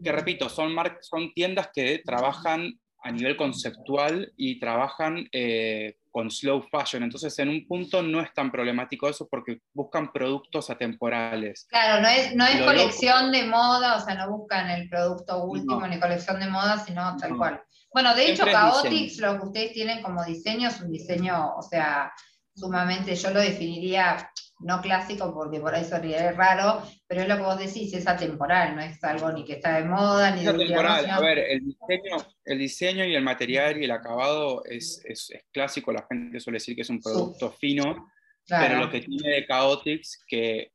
que repito, son, son tiendas que trabajan a nivel conceptual y trabajan eh, con slow fashion. Entonces, en un punto no es tan problemático eso porque buscan productos atemporales. Claro, no es, no es colección de moda, o sea, no buscan el producto último ni colección de moda, sino tal cual. Bueno, de hecho, Chaotix, lo que ustedes tienen como diseño es un diseño, o sea, sumamente, yo lo definiría no clásico porque por ahí sería raro, pero es lo que vos decís, es atemporal, no es algo ni que está de moda, ni es atemporal. A ver, el diseño, el diseño y el material y el acabado es, es, clásico, la gente suele decir que es un producto fino, pero lo que tiene de Chaotix, que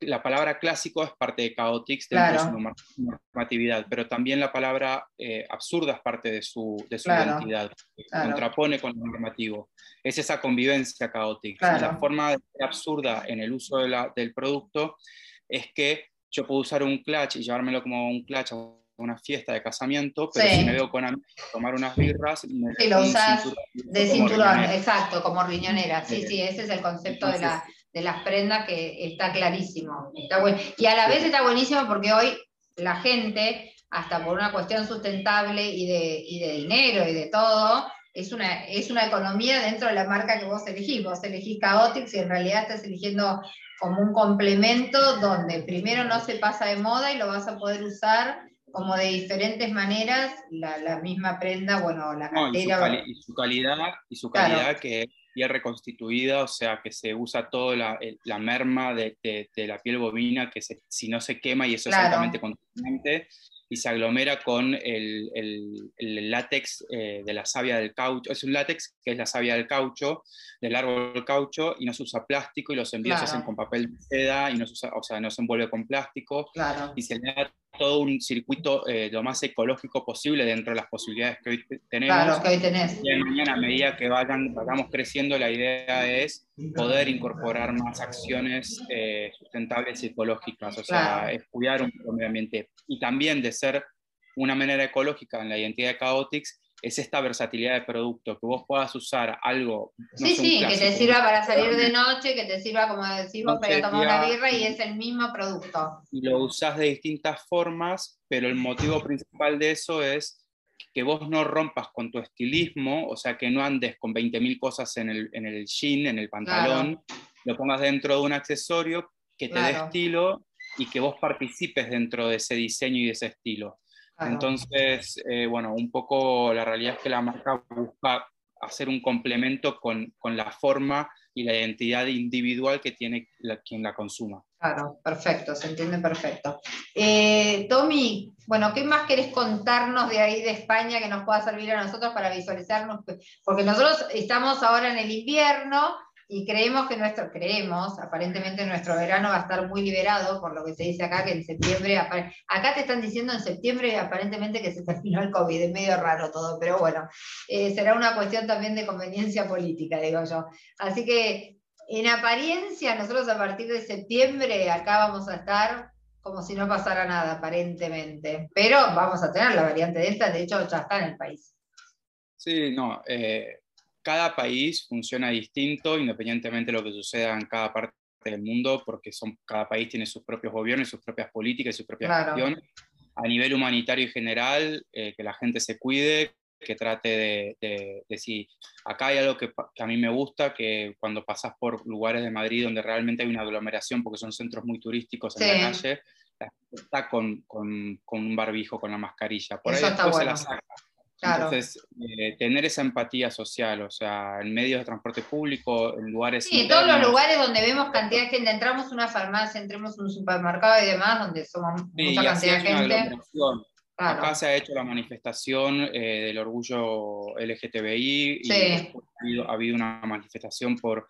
la palabra clásico es parte de Chaotix dentro de su normatividad, pero también la palabra eh, absurda es parte de su, de su identidad, contrapone con lo normativo. Es esa convivencia Chaotix. La forma de ser absurda en el uso de la, del producto es que yo puedo usar un clutch y llevármelo como un clutch a una fiesta de casamiento, pero si me veo con amigos tomar unas birras, me sí, lo usas de cinturón, exacto, como riñonera. Sí, sí, ese es el concepto de la de las prendas que está clarísimo. Está. Y a la vez está buenísimo porque hoy la gente, hasta por una cuestión sustentable y de, y de dinero y de todo, es una, es una economía dentro de la marca que vos elegís. Vos elegís Chaotix y en realidad estás eligiendo como un complemento donde primero no se pasa de moda y lo vas a poder usar como de diferentes maneras, la, misma prenda, bueno, la cartera. y, su calidad, y su calidad que piel reconstituida, o sea, que se usa toda la, la, merma de, de, la piel bovina, que si no se quema y eso es altamente contaminante, y se aglomera con el, el, látex eh, de la savia del caucho. Es un látex que es la savia del caucho, del árbol caucho, y no se usa plástico, y los envíos se hacen con papel de seda, y no se, usa, o sea, no se envuelve con plástico, y se le da todo un circuito eh, lo más ecológico posible dentro de las posibilidades que hoy tenemos. Claro, que hoy tenés. Y mañana, a medida que vayan, vayamos creciendo, la idea es poder incorporar más acciones eh, sustentables y ecológicas, o sea, es cuidar un medio ambiente. Y también de ser una manera ecológica en la identidad de Chaotix, es esta versatilidad de producto, que vos puedas usar algo. sí, sí, que te sirva para salir de noche, que te sirva, como decimos, para tomar una birra y es el mismo producto. Y lo usás de distintas formas, pero el motivo principal de eso es que vos no rompas con tu estilismo, o sea, que no andes con 20.000 cosas en el, en el jean, en el pantalón, lo pongas dentro de un accesorio que te dé estilo y que vos participes dentro de ese diseño y de ese estilo. Entonces, eh, bueno, un poco la realidad es que la marca busca hacer un complemento con, con la forma y la identidad individual que tiene quien la consuma. Claro, perfecto, se entiende perfecto. Eh, Tommy, bueno, ¿qué más querés contarnos de ahí de España que nos pueda servir a nosotros para visualizarnos? Porque nosotros estamos ahora en el invierno, y creemos que nuestro, creemos, aparentemente nuestro verano va a estar muy liberado, por lo que se dice acá, que en septiembre, acá te están diciendo en septiembre aparentemente que se <laughs> terminó el COVID, es medio raro todo, pero bueno, eh, será una cuestión también de conveniencia política, digo yo. Así que en apariencia, nosotros a partir de septiembre acá vamos a estar como si no pasara nada, aparentemente, pero vamos a tener la variante Delta, de hecho ya está en el país. Sí, no, eh, cada país funciona distinto, independientemente de lo que suceda en cada parte del mundo, porque son, cada país tiene sus propios gobiernos, sus propias políticas y sus propias acciones. A nivel humanitario y general, eh, que la gente se cuide, que trate de, decir, acá hay algo que, a mí me gusta, que cuando pasas por lugares de Madrid donde realmente hay una aglomeración, porque son centros muy turísticos en la calle, la gente está con, con, con, un barbijo, con la mascarilla. Por ahí después se la saca. Entonces, eh, tener esa empatía social, o sea, en medios de transporte público, en lugares. Sí, en todos los lugares donde vemos cantidad de gente, entramos a una farmacia, entremos a un supermercado y demás, donde somos mucha cantidad de gente. Acá se ha hecho la manifestación eh, del orgullo LGTBI y ha, habido, una manifestación por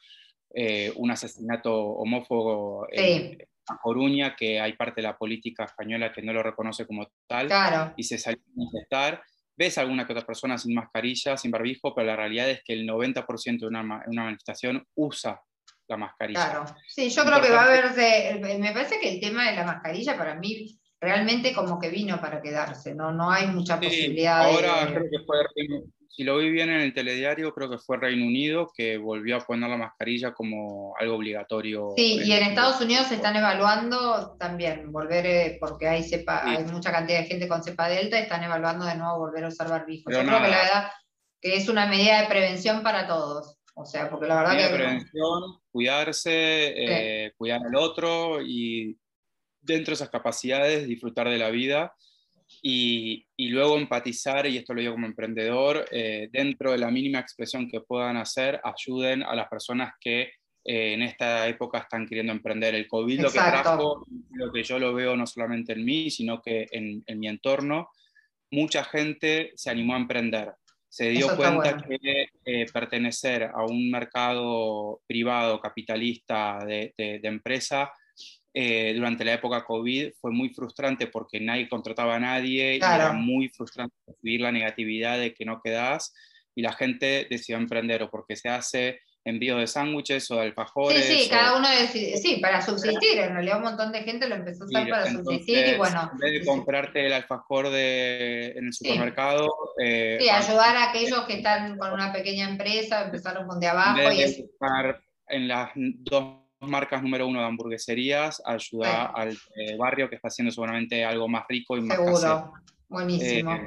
eh, un asesinato homófobo en, Coruña, que hay parte de la política española que no lo reconoce como tal, y se salió a manifestar ves alguna que otra persona sin mascarilla, sin barbijo, pero la realidad es que el 90% de una, una, manifestación usa la mascarilla. Claro, sí, yo creo que va a haber, me parece que el tema de la mascarilla para mí realmente como que vino para quedarse, no, no hay mucha posibilidad. Ahora creo que fue si lo vi bien en el telediario, creo que fue Reino Unido que volvió a poner la mascarilla como algo obligatorio. Sí, y en Estados Unidos se están evaluando también volver, eh, porque hay, cepa, hay mucha cantidad de gente con cepa delta, están evaluando de nuevo volver a usar barbijo. Yo creo que la verdad que es una medida de prevención para todos. O sea, porque la verdad que... prevención, cuidarse, eh, cuidar al otro y dentro de esas capacidades disfrutar de la vida y, y, luego empatizar, y esto lo digo como emprendedor, eh, dentro de la mínima expresión que puedan hacer, ayuden a las personas que eh, en esta época están queriendo emprender. El COVID lo que trajo, lo que yo lo veo no solamente en mí, sino que en, mi entorno, mucha gente se animó a emprender. Se dio cuenta que eh, pertenecer a un mercado privado, capitalista de, empresa, eh, durante la época COVID fue muy frustrante porque nadie contrataba a nadie y era muy frustrante recibir la negatividad de que no quedas y la gente decidió emprender o porque se hace envío de sándwiches o de alfajores. Sí, sí, cada uno decide, sí, para subsistir, en realidad un montón de gente lo empezó a usar para subsistir y bueno. En vez de comprarte el alfajor de, en el supermercado. Sí, eh, ayudar a aquellos que están con una pequeña empresa, empezaron con de abajo. En vez y de en las dos marcas número uno de hamburgueserías, ayuda al eh, barrio que está haciendo seguramente algo más rico y más Seguro, buenísimo. Eh,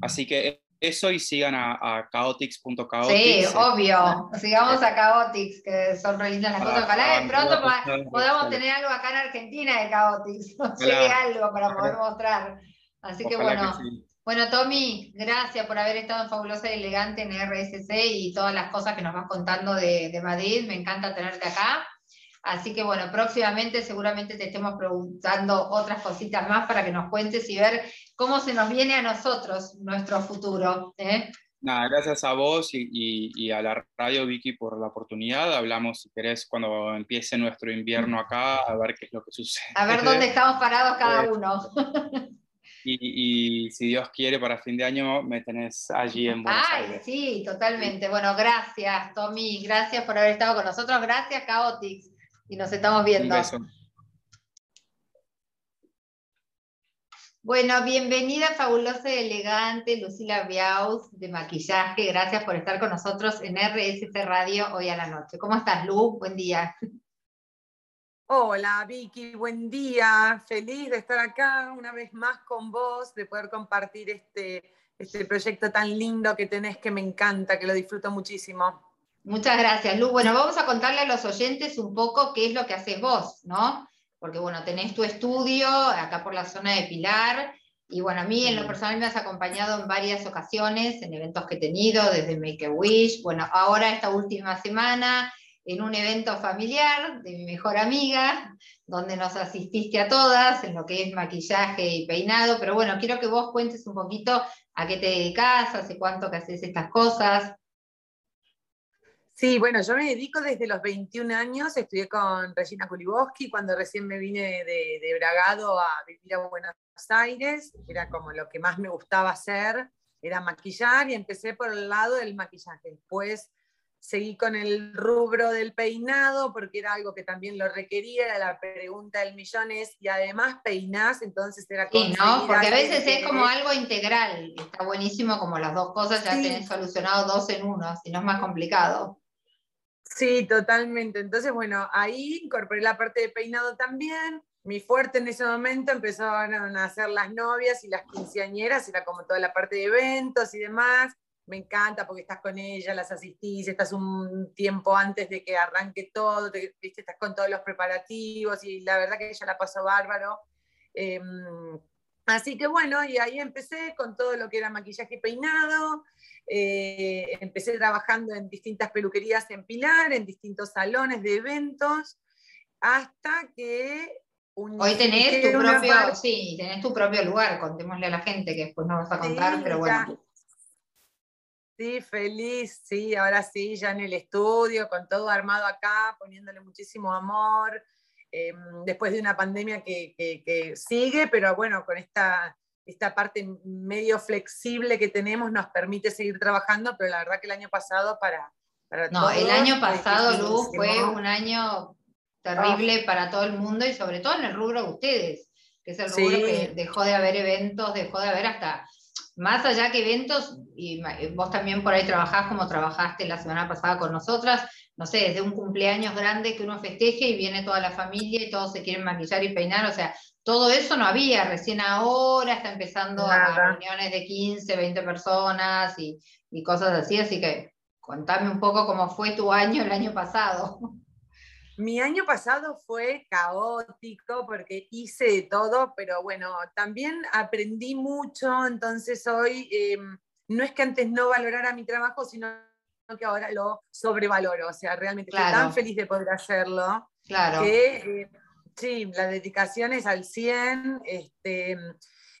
así que eso y sigan a, a chaotix.chaotix. Sí, obvio. Sigamos a Chaotix, que son re lindas las cosas. Ojalá de pronto podamos tener algo acá en Argentina de Chaotix. <laughs> No llegue algo para poder mostrar. Así que bueno. Bueno, Tommy, gracias por haber estado en Fabulosa y Elegante en RSC y todas las cosas que nos vas contando de, de Madrid. Me encanta tenerte acá. Así que bueno, próximamente seguramente te estemos preguntando otras cositas más para que nos cuentes y ver cómo se nos viene a nosotros nuestro futuro. ¿eh? Nada, gracias a vos y, a la radio Vicky por la oportunidad. Hablamos, si querés, cuando empiece nuestro invierno acá, a ver qué es lo que sucede. A ver dónde estamos parados cada uno. <laughs> Y, si Dios quiere, para fin de año me tenés allí en Buenos Ay, sí, totalmente. Bueno, gracias, Tommy. Gracias por haber estado con nosotros. Gracias, Chaotix y nos estamos viendo. Bueno, bienvenida fabulosa y elegante Lucila Biaus de maquillaje. Gracias por estar con nosotros en RSC Radio hoy a la noche. ¿Cómo estás, Lu? Buen día. Hola, Vicky, buen día. Feliz de estar acá una vez más con vos, de poder compartir este, este proyecto tan lindo que tenés, que me encanta, que lo disfruto muchísimo. Muchas gracias, Lu. Bueno, vamos a contarle a los oyentes un poco qué es lo que haces vos, ¿no? Porque, bueno, tenés tu estudio acá por la zona de Pilar, y bueno, a mí en lo personal me has acompañado en varias ocasiones, en eventos que he tenido, desde Make a Wish, bueno, ahora esta última semana, en un evento familiar de mi mejor amiga, donde nos asististe a todas, en lo que es maquillaje y peinado, pero bueno, quiero que vos cuentes un poquito a qué te dedicas, hace cuánto que haces estas cosas. Sí, bueno, yo me dedico desde los 21 años, estudié con Regina Kuliboski cuando recién me vine de, Bragado a vivir a Buenos Aires, era como lo que más me gustaba hacer, era maquillar y empecé por el lado del maquillaje. Después seguí con el rubro del peinado porque era algo que también lo requería, era la pregunta del millón es, y además peinás, entonces era como... Sí, ¿no? Porque a veces es como algo integral, está buenísimo como las dos cosas ya tenés solucionado dos en uno, si no es más complicado. Sí, totalmente. Entonces, bueno, ahí incorporé la parte de peinado también. Mi fuerte en ese momento empezaron a hacer las novias y las quinceañeras, era como toda la parte de eventos y demás. Me encanta porque estás con ella, las asistís, estás un tiempo antes de que arranque todo, te, estás con todos los preparativos y la verdad que ella la pasó bárbaro. Em, así que bueno, y ahí empecé con todo lo que era maquillaje y peinado. Eh, empecé trabajando en distintas peluquerías en Pilar, en distintos salones de eventos, hasta que... Hoy tenés tu propio, sí, tenés tu propio lugar, contémosle a la gente que después no vas a contar, pero bueno. Sí, feliz, sí, ahora sí, ya en el estudio, con todo armado acá, poniéndole muchísimo amor, em, después de una pandemia que, que, sigue, pero bueno, con esta esta parte medio flexible que tenemos nos permite seguir trabajando, pero la verdad que el año pasado para... para no, el año pasado, Luz, fue un año terrible ah. para todo el mundo y sobre todo en el rubro de ustedes, que es el rubro que dejó de haber eventos, dejó de haber hasta, más allá que eventos, y vos también por ahí trabajás como trabajaste la semana pasada con nosotras, no sé, desde un cumpleaños grande que uno festeje y viene toda la familia y todos se quieren maquillar y peinar, o sea, todo eso no había, recién ahora está empezando a reuniones de 15, 20 personas y, cosas así, así que contame un poco cómo fue tu año el año pasado. Mi año pasado fue caótico porque hice de todo, pero bueno, también aprendí mucho, entonces hoy em, no es que antes no valorara mi trabajo, sino que ahora lo sobrevaloro. O sea, realmente estoy tan feliz de poder hacerlo. Claro. Que, eh, sí, la dedicación es al 100. Este,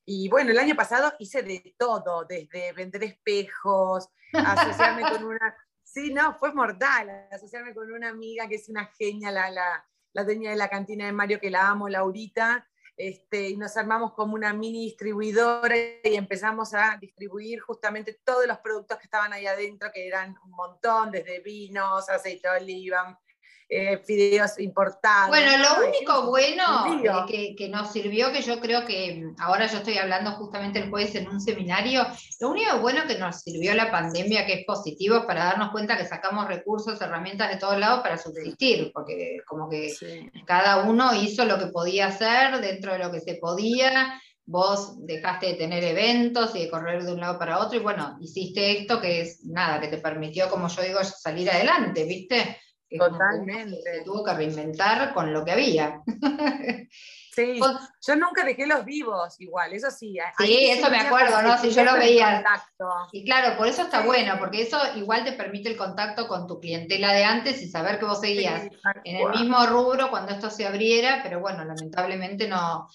y bueno, el año pasado hice de todo, desde vender espejos, asociarme con una... <laughs> Sí, no, fue mortal, asociarme con una amiga que es una genia, la, la, la dueña de la cantina de Mario, que la amo, Laurita, este, y nos armamos como una mini distribuidora y empezamos a distribuir justamente todos los productos que estaban ahí adentro, que eran un montón, desde vinos, aceite de oliva, eh, fideos importados. Bueno, lo único bueno que, que, nos sirvió, que yo creo que ahora yo estoy hablando justamente el jueves en un seminario, lo único bueno que nos sirvió la pandemia, que es positivo, para darnos cuenta que sacamos recursos, herramientas de todos lados para subsistir, porque como que cada uno hizo lo que podía hacer dentro de lo que se podía. Vos dejaste de tener eventos y de correr de un lado para otro y bueno, hiciste esto que es nada, que te permitió, como yo digo, salir adelante, ¿viste? Totalmente. Se tuvo que reinventar con lo que había. <laughs> Sí, yo nunca dejé los vivos igual, eso sí. Sí, eso me acuerdo, ¿no? Si yo lo veía. Y claro, por eso está bueno, porque eso igual te permite el contacto con tu clientela de antes y saber que vos seguías en el mismo rubro cuando esto se abriera, pero bueno, lamentablemente no.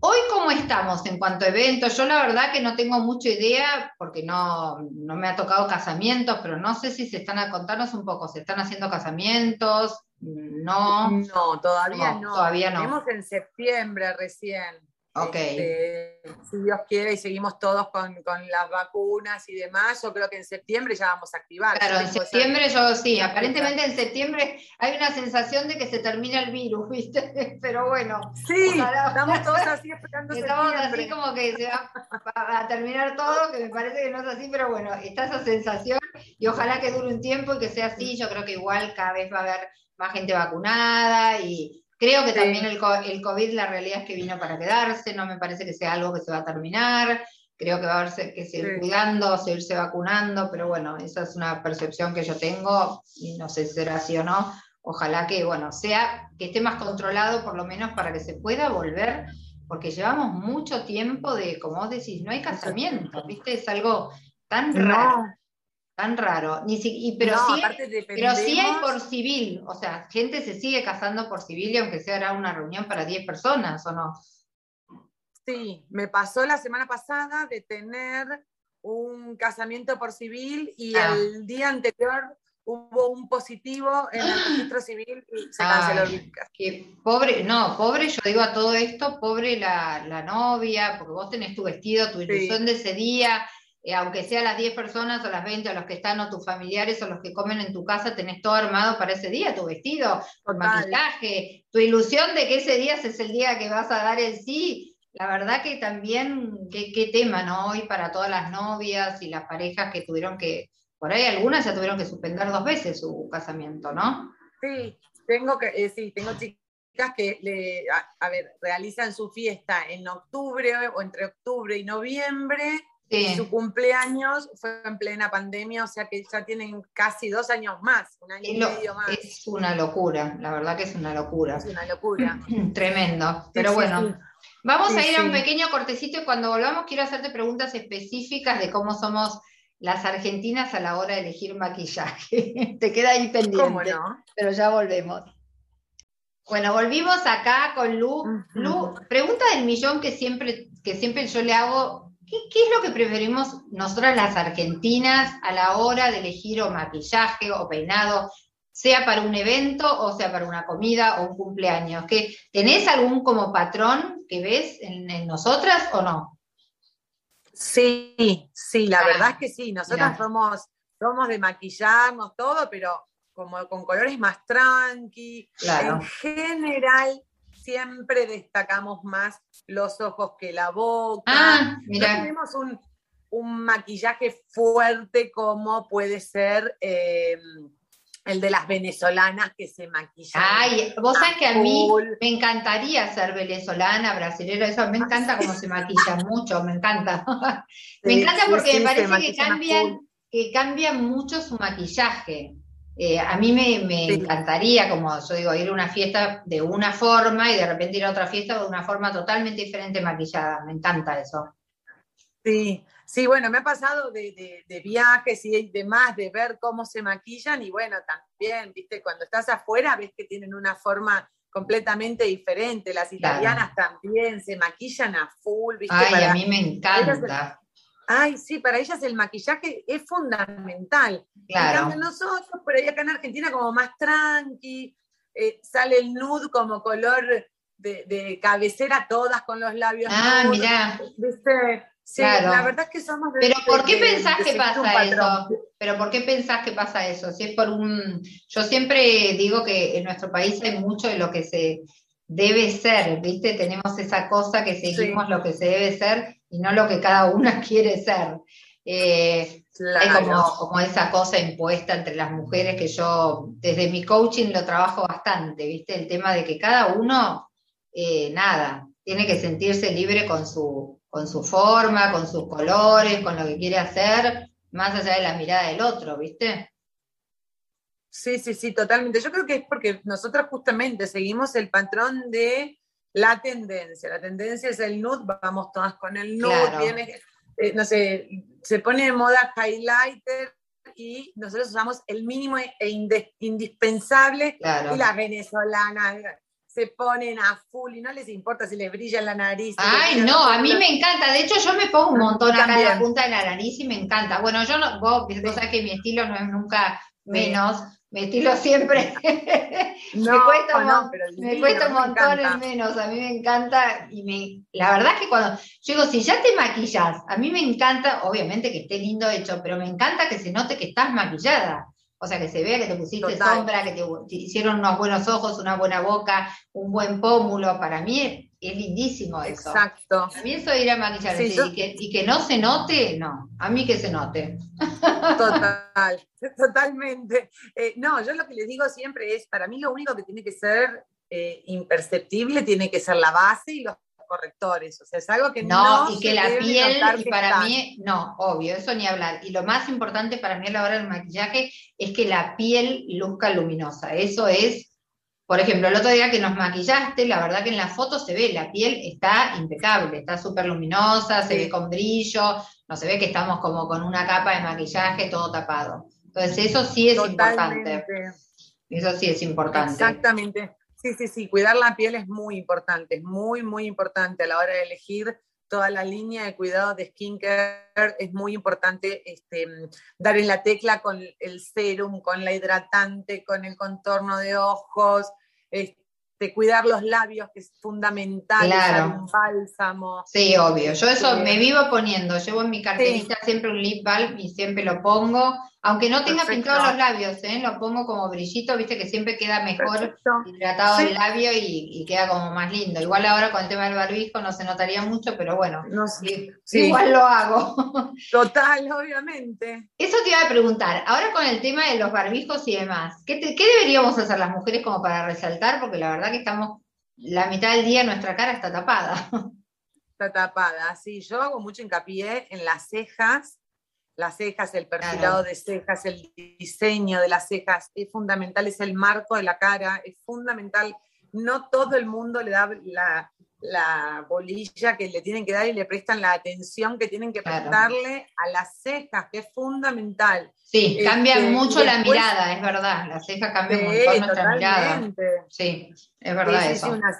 Hoy, ¿cómo estamos en cuanto a eventos? Yo la verdad que no tengo mucha idea porque no, no me ha tocado casamientos, pero no sé si se están a contarnos un poco, ¿se están haciendo casamientos? No. No, todavía no. Todavía no. Tenemos en septiembre recién. Ok. Este, si Dios quiere y seguimos todos con, las vacunas y demás, yo creo que en septiembre ya vamos a activar. Claro, en septiembre yo sí, aparentemente en septiembre hay una sensación de que se termina el virus, <laughs> ¿viste? Pero bueno. Sí, estamos todos así esperando <laughs> Estamos así como que se va a terminar todo, que me parece que no es así, pero bueno, está esa sensación y ojalá que dure un tiempo y que sea así, yo creo que igual cada vez va a haber más gente vacunada y Creo que también el, el, COVID, la realidad es que vino para quedarse, no me parece que sea algo que se va a terminar, creo que va a haber que seguir cuidando, seguirse vacunando, pero bueno, esa es una percepción que yo tengo y no sé si será así o no. Ojalá que, bueno, sea, que esté más controlado por lo menos para que se pueda volver, porque llevamos mucho tiempo de, como vos decís, no hay casamiento, ¿viste? Es algo tan raro tan raro. Ni si, pero, sí, pero sí hay por civil, o sea, gente se sigue casando por civil y aunque sea una reunión para 10 personas, ¿o no? Sí, me pasó la semana pasada de tener un casamiento por civil y ah. el día anterior hubo un positivo en el <gasps> registro civil y se canceló el que pobre, no, pobre, yo digo a todo esto, pobre la, novia, porque vos tenés tu vestido, tu ilusión de ese día, eh, aunque sea las 10 personas o las 20 o los que están o tus familiares o los que comen en tu casa, tenés todo armado para ese día, tu vestido, tu maquillaje, tu ilusión de que ese día es el día que vas a dar el sí. La verdad que también, qué, tema, ¿no? Hoy para todas las novias y las parejas que tuvieron que, por ahí algunas ya tuvieron que suspender dos veces su casamiento, ¿no? Sí, tengo que, eh, sí, tengo chicas que le, a ver, realizan su fiesta en octubre o entre octubre y noviembre su cumpleaños fue en plena pandemia, o sea que ya tienen casi dos años más, un año y medio más. Es una locura, la verdad que es una locura. Es una locura. <clears throat> Tremendo. Pero bueno, vamos a ir a un pequeño cortecito y cuando volvamos quiero hacerte preguntas específicas de cómo somos las argentinas a la hora de elegir maquillaje. <laughs> Te queda ahí pendiente. Pero ya volvemos. Bueno, volvimos acá con Lu. Lu, pregunta del millón que siempre, que siempre yo le hago ¿Qué, es lo que preferimos nosotras las argentinas a la hora de elegir o maquillaje o peinado, sea para un evento o sea para una comida o un cumpleaños? ¿Que, ¿Tenés algún como patrón que ves en, nosotras o no? Sí, sí, la ah, verdad es que sí. Nosotras somos, somos de maquillarnos todo, pero como con colores más tranqui. En general, siempre destacamos más los ojos que la boca. Ah, mira. tenemos un, maquillaje fuerte como puede ser em, el de las venezolanas que se maquillan. Ay, vos sabés que a mí me encantaría ser venezolana, brasilera, eso me encanta cómo se maquillan <laughs> mucho, me encanta. <laughs> me encanta porque me parece que cambian, que cambian mucho su maquillaje. Eh, a mí me, encantaría, como yo digo, ir a una fiesta de una forma y de repente ir a otra fiesta de una forma totalmente diferente maquillada. Me encanta eso. Sí, Sí, bueno, me ha pasado de, viajes y demás, de ver cómo se maquillan y bueno, también, viste, cuando estás afuera ves que tienen una forma completamente diferente. Las italianas también se maquillan a full, viste. Ay, a mí me encanta. Ay, sí, para ellas el maquillaje es fundamental. Claro. En nosotros, por ahí acá en Argentina, como más tranqui, eh, sale el nude como color de, cabecera, todas con los labios. Ah, mira. ¿Viste? Sí, la verdad es que somos Pero ¿por qué pensás que pasa eso? Pero ¿por qué pensás que pasa eso? Si es por un yo siempre digo que en nuestro país hay mucho de lo que se debe ser, ¿viste? Tenemos esa cosa que seguimos lo que se debe ser y no lo que cada una <laughs> quiere ser. Eh, hay como, como, esa cosa impuesta entre las mujeres que yo desde mi coaching lo trabajo bastante, ¿viste? El tema de que cada uno, eh, nada, tiene que sentirse libre con su, con su forma, con sus colores, con lo que quiere hacer, más allá de la mirada del otro, ¿viste? Sí, sí, sí, totalmente. Yo creo que es porque nosotros justamente seguimos el patrón de la tendencia. La tendencia es el nude, vamos todas con el nude, viene, eh, no sé, se pone de moda highlighter y nosotros usamos el mínimo e indispensable y la venezolana se ponen a full y no les importa si les brilla la nariz. Ay, no, a mí me encanta. De hecho, yo me pongo un montón acá en la punta de la nariz y me encanta. Bueno, yo no, vos, sabés que mi estilo no es nunca menos. Mi estilo siempre <laughs> no, me cuesta, no, me cuesta un montón el menos, a mí me encanta y me, la verdad es que cuando yo digo, si ya te maquillas, a mí me encanta, obviamente que esté lindo hecho, pero me encanta que se note que estás maquillada. O sea, que se vea que te pusiste sombra, que te, hicieron unos buenos ojos, una buena boca, un buen pómulo. Para mí es, lindísimo eso. Exacto. A mí eso de ir a maquillar y, que, no se note, no. A mí que se note. Total, <laughs> totalmente. Eh, no, yo lo que les digo siempre es, para mí lo único que tiene que ser eh, imperceptible tiene que ser la base y los correctores, o sea, es algo que no... No, y que la piel, y para mí, no, obvio, eso ni hablar. Y lo más importante para mí a la hora del maquillaje es que la piel luzca luminosa. Eso es, por ejemplo, el otro día que nos maquillaste, la verdad que en la foto se ve, la piel está impecable, está súper luminosa, se ve con brillo, no se ve que estamos como con una capa de maquillaje todo tapado. Entonces, eso sí es importante. Eso sí es importante. Exactamente. Sí, sí, sí, cuidar la piel es muy importante, es muy, muy importante a la hora de elegir toda la línea de cuidado de skincare. Es muy importante este, dar en la tecla con el serum, con la hidratante, con el contorno de ojos, este, cuidar los labios, que es fundamental, claro. un bálsamo. Sí, obvio. Yo eso me vivo poniendo. Llevo en mi carterita siempre un lip balm y siempre lo pongo. Aunque no tenga pintados los labios, ¿eh? lo pongo como brillito, viste que siempre queda mejor hidratado el labio y, queda como más lindo. Igual ahora con el tema del barbijo no se notaría mucho, pero bueno, igual lo hago. <laughs> Total, obviamente. Eso te iba a preguntar, ahora con el tema de los barbijos y demás, ¿qué, ¿qué deberíamos hacer las mujeres como para resaltar? Porque la verdad que estamos, la mitad del día nuestra cara está tapada. Está tapada, sí, yo hago mucho hincapié en las cejas las cejas, el perfilado de cejas, el diseño de las cejas, es fundamental, es el marco de la cara, es fundamental. No todo el mundo le da la, bolilla que le tienen que dar y le prestan la atención que tienen que prestarle a las cejas, que es fundamental. Sí, este, mucho la mirada, es verdad, la ceja cambia mucho nuestra mirada. Sí, es verdad eso una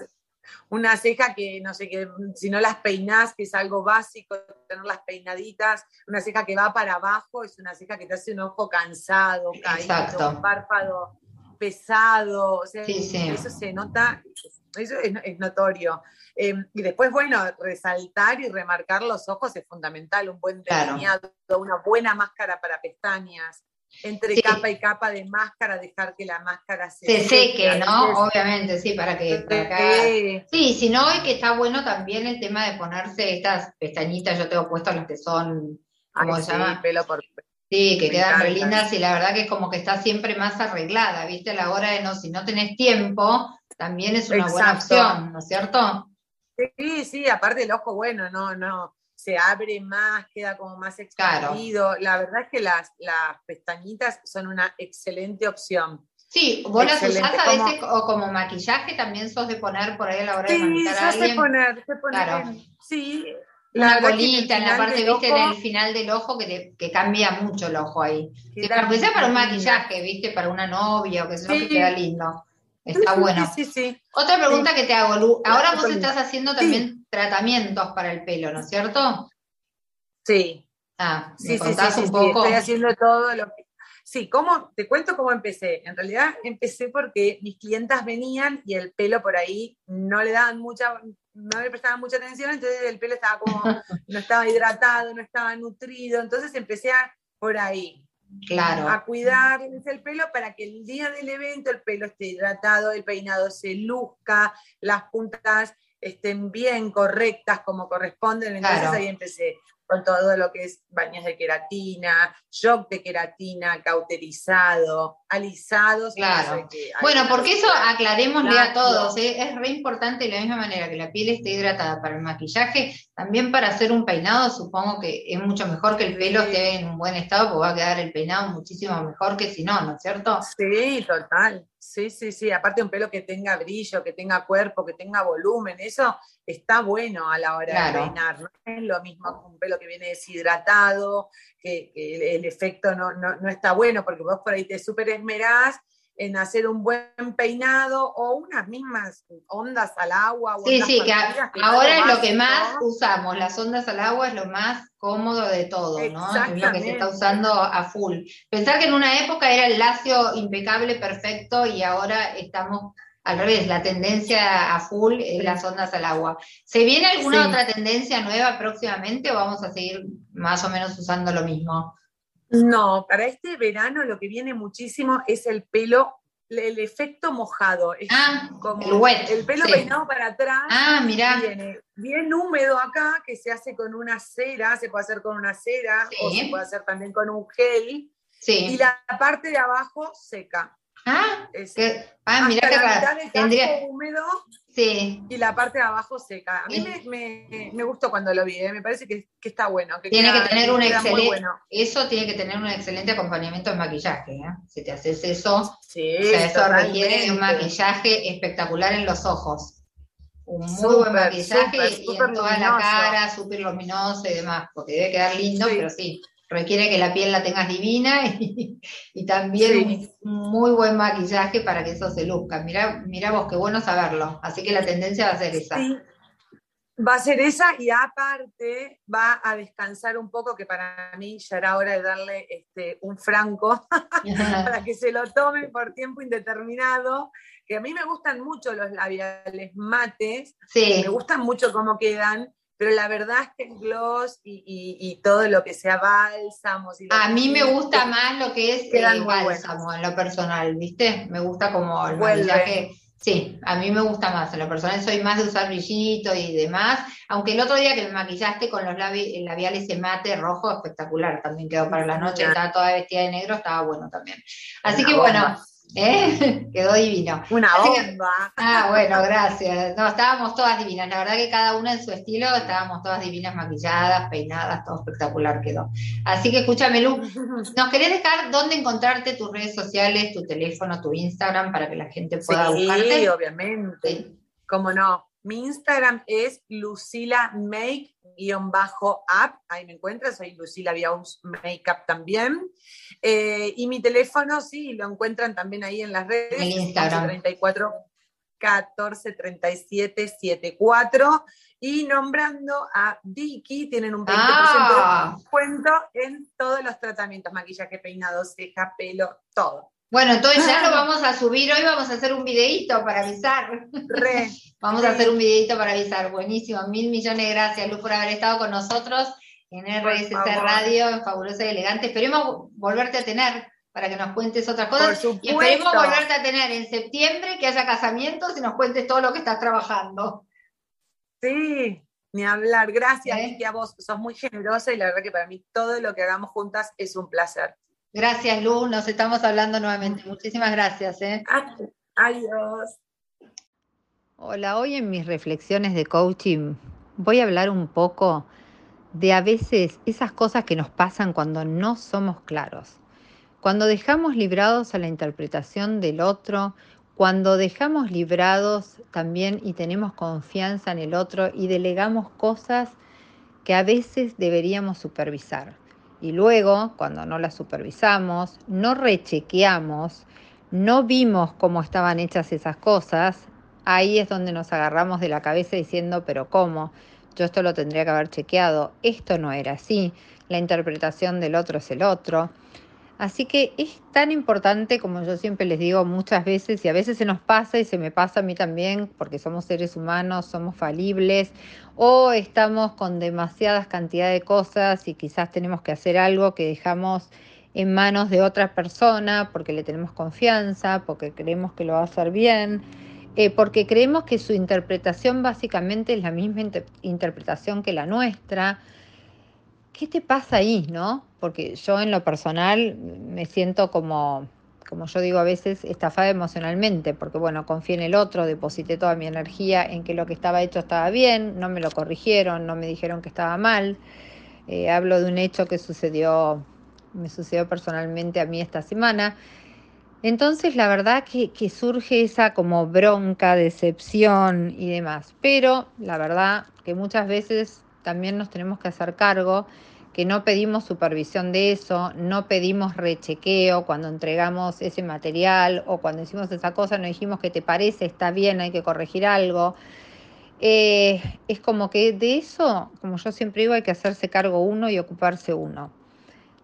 ceja que, no sé, que si no las peinás, que es algo básico, tenerlas peinaditas, una ceja que va para abajo, es una ceja que te hace un ojo cansado, caído, un párpado pesado, o sea, eso se nota, eso es, notorio. Em, y después, bueno, resaltar y remarcar los ojos es fundamental, un buen delineado, una buena máscara para pestañas, entre capa y capa de máscara, dejar que la máscara se, se seque, ¿no? Obviamente, sí, para que, Sí, si no, y que está bueno también el tema de ponerse estas pestañitas, yo tengo puesto las que son, ¿cómo se llama? Pelo por Sí, que quedan re lindas y la verdad que es como que está siempre más arreglada, ¿viste? A la hora de no, si no tenés tiempo, también es una buena opción, ¿no es cierto? Sí, sí, aparte el ojo, bueno, no, no, se abre más, queda como más expandido. La verdad es que las, las pestañitas son una excelente opción. Sí, vos las usás a veces o como maquillaje también sos de poner por ahí a la hora de maquillar a alguien. Sí, poner, sé poner. Sí, una bolita en la parte, viste, en el final del ojo que, que cambia mucho el ojo ahí. Que sea para un maquillaje, viste, para una novia o que sea, que queda lindo. Está bueno. Sí, sí, Otra pregunta que te hago, Lu. Ahora vos estás haciendo también tratamientos para el pelo, ¿no es cierto? Sí. Ah, ¿me contás un poco? Estoy haciendo todo lo que Sí, ¿cómo? Te cuento cómo empecé. En realidad empecé porque mis clientas venían y el pelo por ahí no le daban mucha, no le prestaban mucha atención, entonces el pelo estaba como, <laughs> no estaba hidratado, no estaba nutrido, entonces empecé a, por ahí. Claro. A cuidar el pelo para que el día del evento el pelo esté hidratado, el peinado se luzca, las puntas estén bien correctas como corresponden. Entonces ahí empecé con todo lo que es baños de queratina, shock de queratina, cauterizado, alisados. Claro. bueno, porque eso aclarémosle a todos, ¿eh? es re importante de la misma manera que la piel esté hidratada para el maquillaje, también para hacer un peinado supongo que es mucho mejor que el pelo esté en un buen estado, porque va a quedar el peinado muchísimo mejor que si no, ¿no es cierto? Sí, total. Sí, sí, sí. Aparte un pelo que tenga brillo, que tenga cuerpo, que tenga volumen, eso está bueno a la hora de peinar. No es lo mismo que un pelo que viene deshidratado, que, el efecto no, no, está bueno, porque vos por ahí te super esmerás en hacer un buen peinado o unas mismas ondas al agua. sí, sí, que, ahora es lo que más usamos, las ondas al agua es lo más cómodo de todo, ¿no? Es lo que se está usando a full. Pensar que en una época era el lacio impecable, perfecto, y ahora estamos al revés, la tendencia a full es las ondas al agua. ¿Se viene alguna otra tendencia nueva próximamente o vamos a seguir más o menos usando lo mismo? No, para este verano lo que viene muchísimo es el pelo, el efecto mojado. ah, como el wet. El pelo peinado para atrás. Ah, mira. Viene bien húmedo acá, que se hace con una cera, se puede hacer con una cera o se puede hacer también con un gel. Sí. Y la parte de abajo seca. Ah, ah mira que tendría húmedo sí. y la parte de abajo seca. A mí me, gustó cuando lo vi, ¿eh? me parece que, está bueno. tiene que tener un excelente, eso tiene que tener un excelente acompañamiento de maquillaje. ¿eh? Si te haces eso, eso requiere un maquillaje espectacular en los ojos. Un muy buen maquillaje y en toda la cara, súper luminoso y demás, porque debe quedar lindo, pero sí requiere que la piel la tengas divina <laughs> y, también un muy buen maquillaje para que eso se luzca. Mira, mira vos, qué bueno saberlo. Así que la tendencia va a ser esa. Va a ser esa y aparte va a descansar un poco, que para mí ya era hora de darle este, un franco <laughs> para que se lo tome por tiempo indeterminado. Que a mí me gustan mucho los labiales mates, me gustan mucho cómo quedan, pero la verdad es que el gloss y, todo lo que sea bálsamos. Y a mí me gusta más lo que es el bálsamo en lo personal, ¿viste? Me gusta como el maquillaje. Sí, a mí me gusta más. En lo personal soy más de usar brillito y demás. Aunque el otro día que me maquillaste con los labiales ese mate rojo, espectacular. También quedó para la noche, estaba toda vestida de negro, estaba bueno también. Así que bueno, <laughs> ¿Eh? Quedó divino. Una bomba. ah, bueno, gracias. No, estábamos todas divinas. La verdad que cada una en su estilo, estábamos todas divinas, maquilladas, peinadas, todo espectacular quedó. Así que escúchame, Lu, <laughs> ¿nos querés dejar dónde encontrarte tus redes sociales, tu teléfono, tu Instagram, para que la gente pueda buscarte? Sí, obviamente. ¿Cómo no? Mi Instagram es Lucila Make bajo app, ahí me encuentras, soy Lucila Biaus Makeup también. Eh, y mi teléfono, sí, lo encuentran también ahí en las redes. En Instagram. 34 14 37 74 y nombrando a Vicky tienen un 20% ah. de descuento en todos los tratamientos, maquillaje, peinado, ceja, pelo, todo. Bueno, entonces ya lo <laughs> vamos a subir hoy, vamos a hacer un videíto para avisar. <laughs> vamos a hacer un videíto para avisar. Buenísimo, mil millones de gracias, Luz, por haber estado con nosotros en RSC Radio, en Fabulosa y Elegante. Esperemos volverte a tener para que nos cuentes otras cosas. y esperemos volverte a tener en septiembre, que haya casamientos y nos cuentes todo lo que estás trabajando. Sí, ni hablar. Gracias, ¿Eh? a vos sos muy generosa y la verdad que para mí todo lo que hagamos juntas es un placer. Gracias, Lu. Nos estamos hablando nuevamente. Muchísimas gracias. ¿eh? Adiós. Hola, hoy en mis reflexiones de coaching voy a hablar un poco de a veces esas cosas que nos pasan cuando no somos claros, cuando dejamos librados a la interpretación del otro, cuando dejamos librados también y tenemos confianza en el otro y delegamos cosas que a veces deberíamos supervisar. Y luego, cuando no las supervisamos, no rechequeamos, no vimos cómo estaban hechas esas cosas, ahí es donde nos agarramos de la cabeza diciendo, pero ¿cómo? Yo esto lo tendría que haber chequeado, esto no era así, la interpretación del otro es el otro. Así que es tan importante, como yo siempre les digo muchas veces, y a veces se nos pasa y se me pasa a mí también, porque somos seres humanos, somos falibles, o estamos con demasiadas cantidades de cosas y quizás tenemos que hacer algo que dejamos en manos de otra persona porque le tenemos confianza, porque creemos que lo va a hacer bien, eh, porque creemos que su interpretación básicamente es la misma interpretación que la nuestra. ¿Qué te pasa ahí, no? Porque yo en lo personal me siento como, como yo digo a veces, estafada emocionalmente, porque bueno, confié en el otro, deposité toda mi energía en que lo que estaba hecho estaba bien, no me lo corrigieron, no me dijeron que estaba mal. Eh, hablo de un hecho que sucedió, me sucedió personalmente a mí esta semana. Entonces la verdad que, que surge esa como bronca, decepción y demás. Pero la verdad que muchas veces también nos tenemos que hacer cargo que no pedimos supervisión de eso, no pedimos rechequeo cuando entregamos ese material o cuando hicimos esa cosa, no dijimos que te parece, está bien, hay que corregir algo. Eh, es como que de eso, como yo siempre digo, hay que hacerse cargo uno y ocuparse uno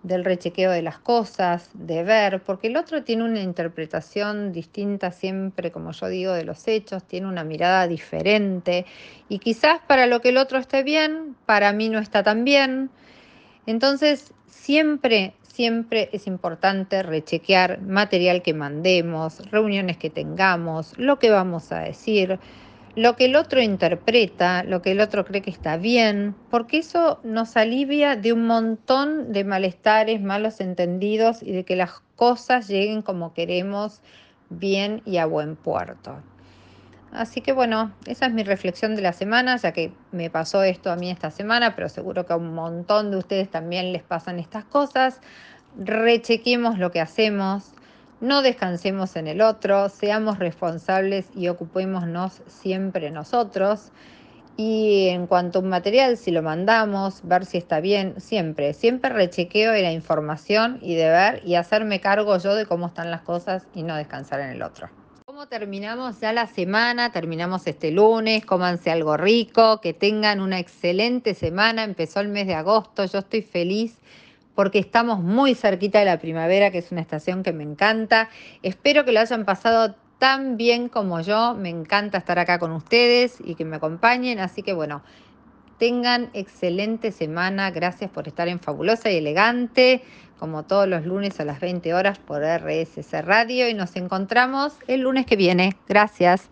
del rechequeo de las cosas, de ver, porque el otro tiene una interpretación distinta siempre, como yo digo, de los hechos, tiene una mirada diferente y quizás para lo que el otro esté bien, para mí no está tan bien. Entonces, siempre, siempre es importante rechequear material que mandemos, reuniones que tengamos, lo que vamos a decir, lo que el otro interpreta, lo que el otro cree que está bien, porque eso nos alivia de un montón de malestares, malos entendidos y de que las cosas lleguen como queremos, bien y a buen puerto. Así que bueno, esa es mi reflexión de la semana, ya que me pasó esto a mí esta semana, pero seguro que a un montón de ustedes también les pasan estas cosas. Rechequemos lo que hacemos, no descansemos en el otro, seamos responsables y ocupémonos siempre nosotros. Y en cuanto a un material, si lo mandamos, ver si está bien, siempre, siempre rechequeo la información y de ver y hacerme cargo yo de cómo están las cosas y no descansar en el otro. ¿Cómo terminamos ya la semana? Terminamos este lunes, cómanse algo rico, que tengan una excelente semana. Empezó el mes de agosto, yo estoy feliz porque estamos muy cerquita de la primavera, que es una estación que me encanta. Espero que lo hayan pasado tan bien como yo. Me encanta estar acá con ustedes y que me acompañen. Así que bueno, tengan excelente semana. Gracias por estar en Fabulosa y Elegante como todos los lunes a las 20 horas por RSC Radio y nos encontramos el lunes que viene. Gracias.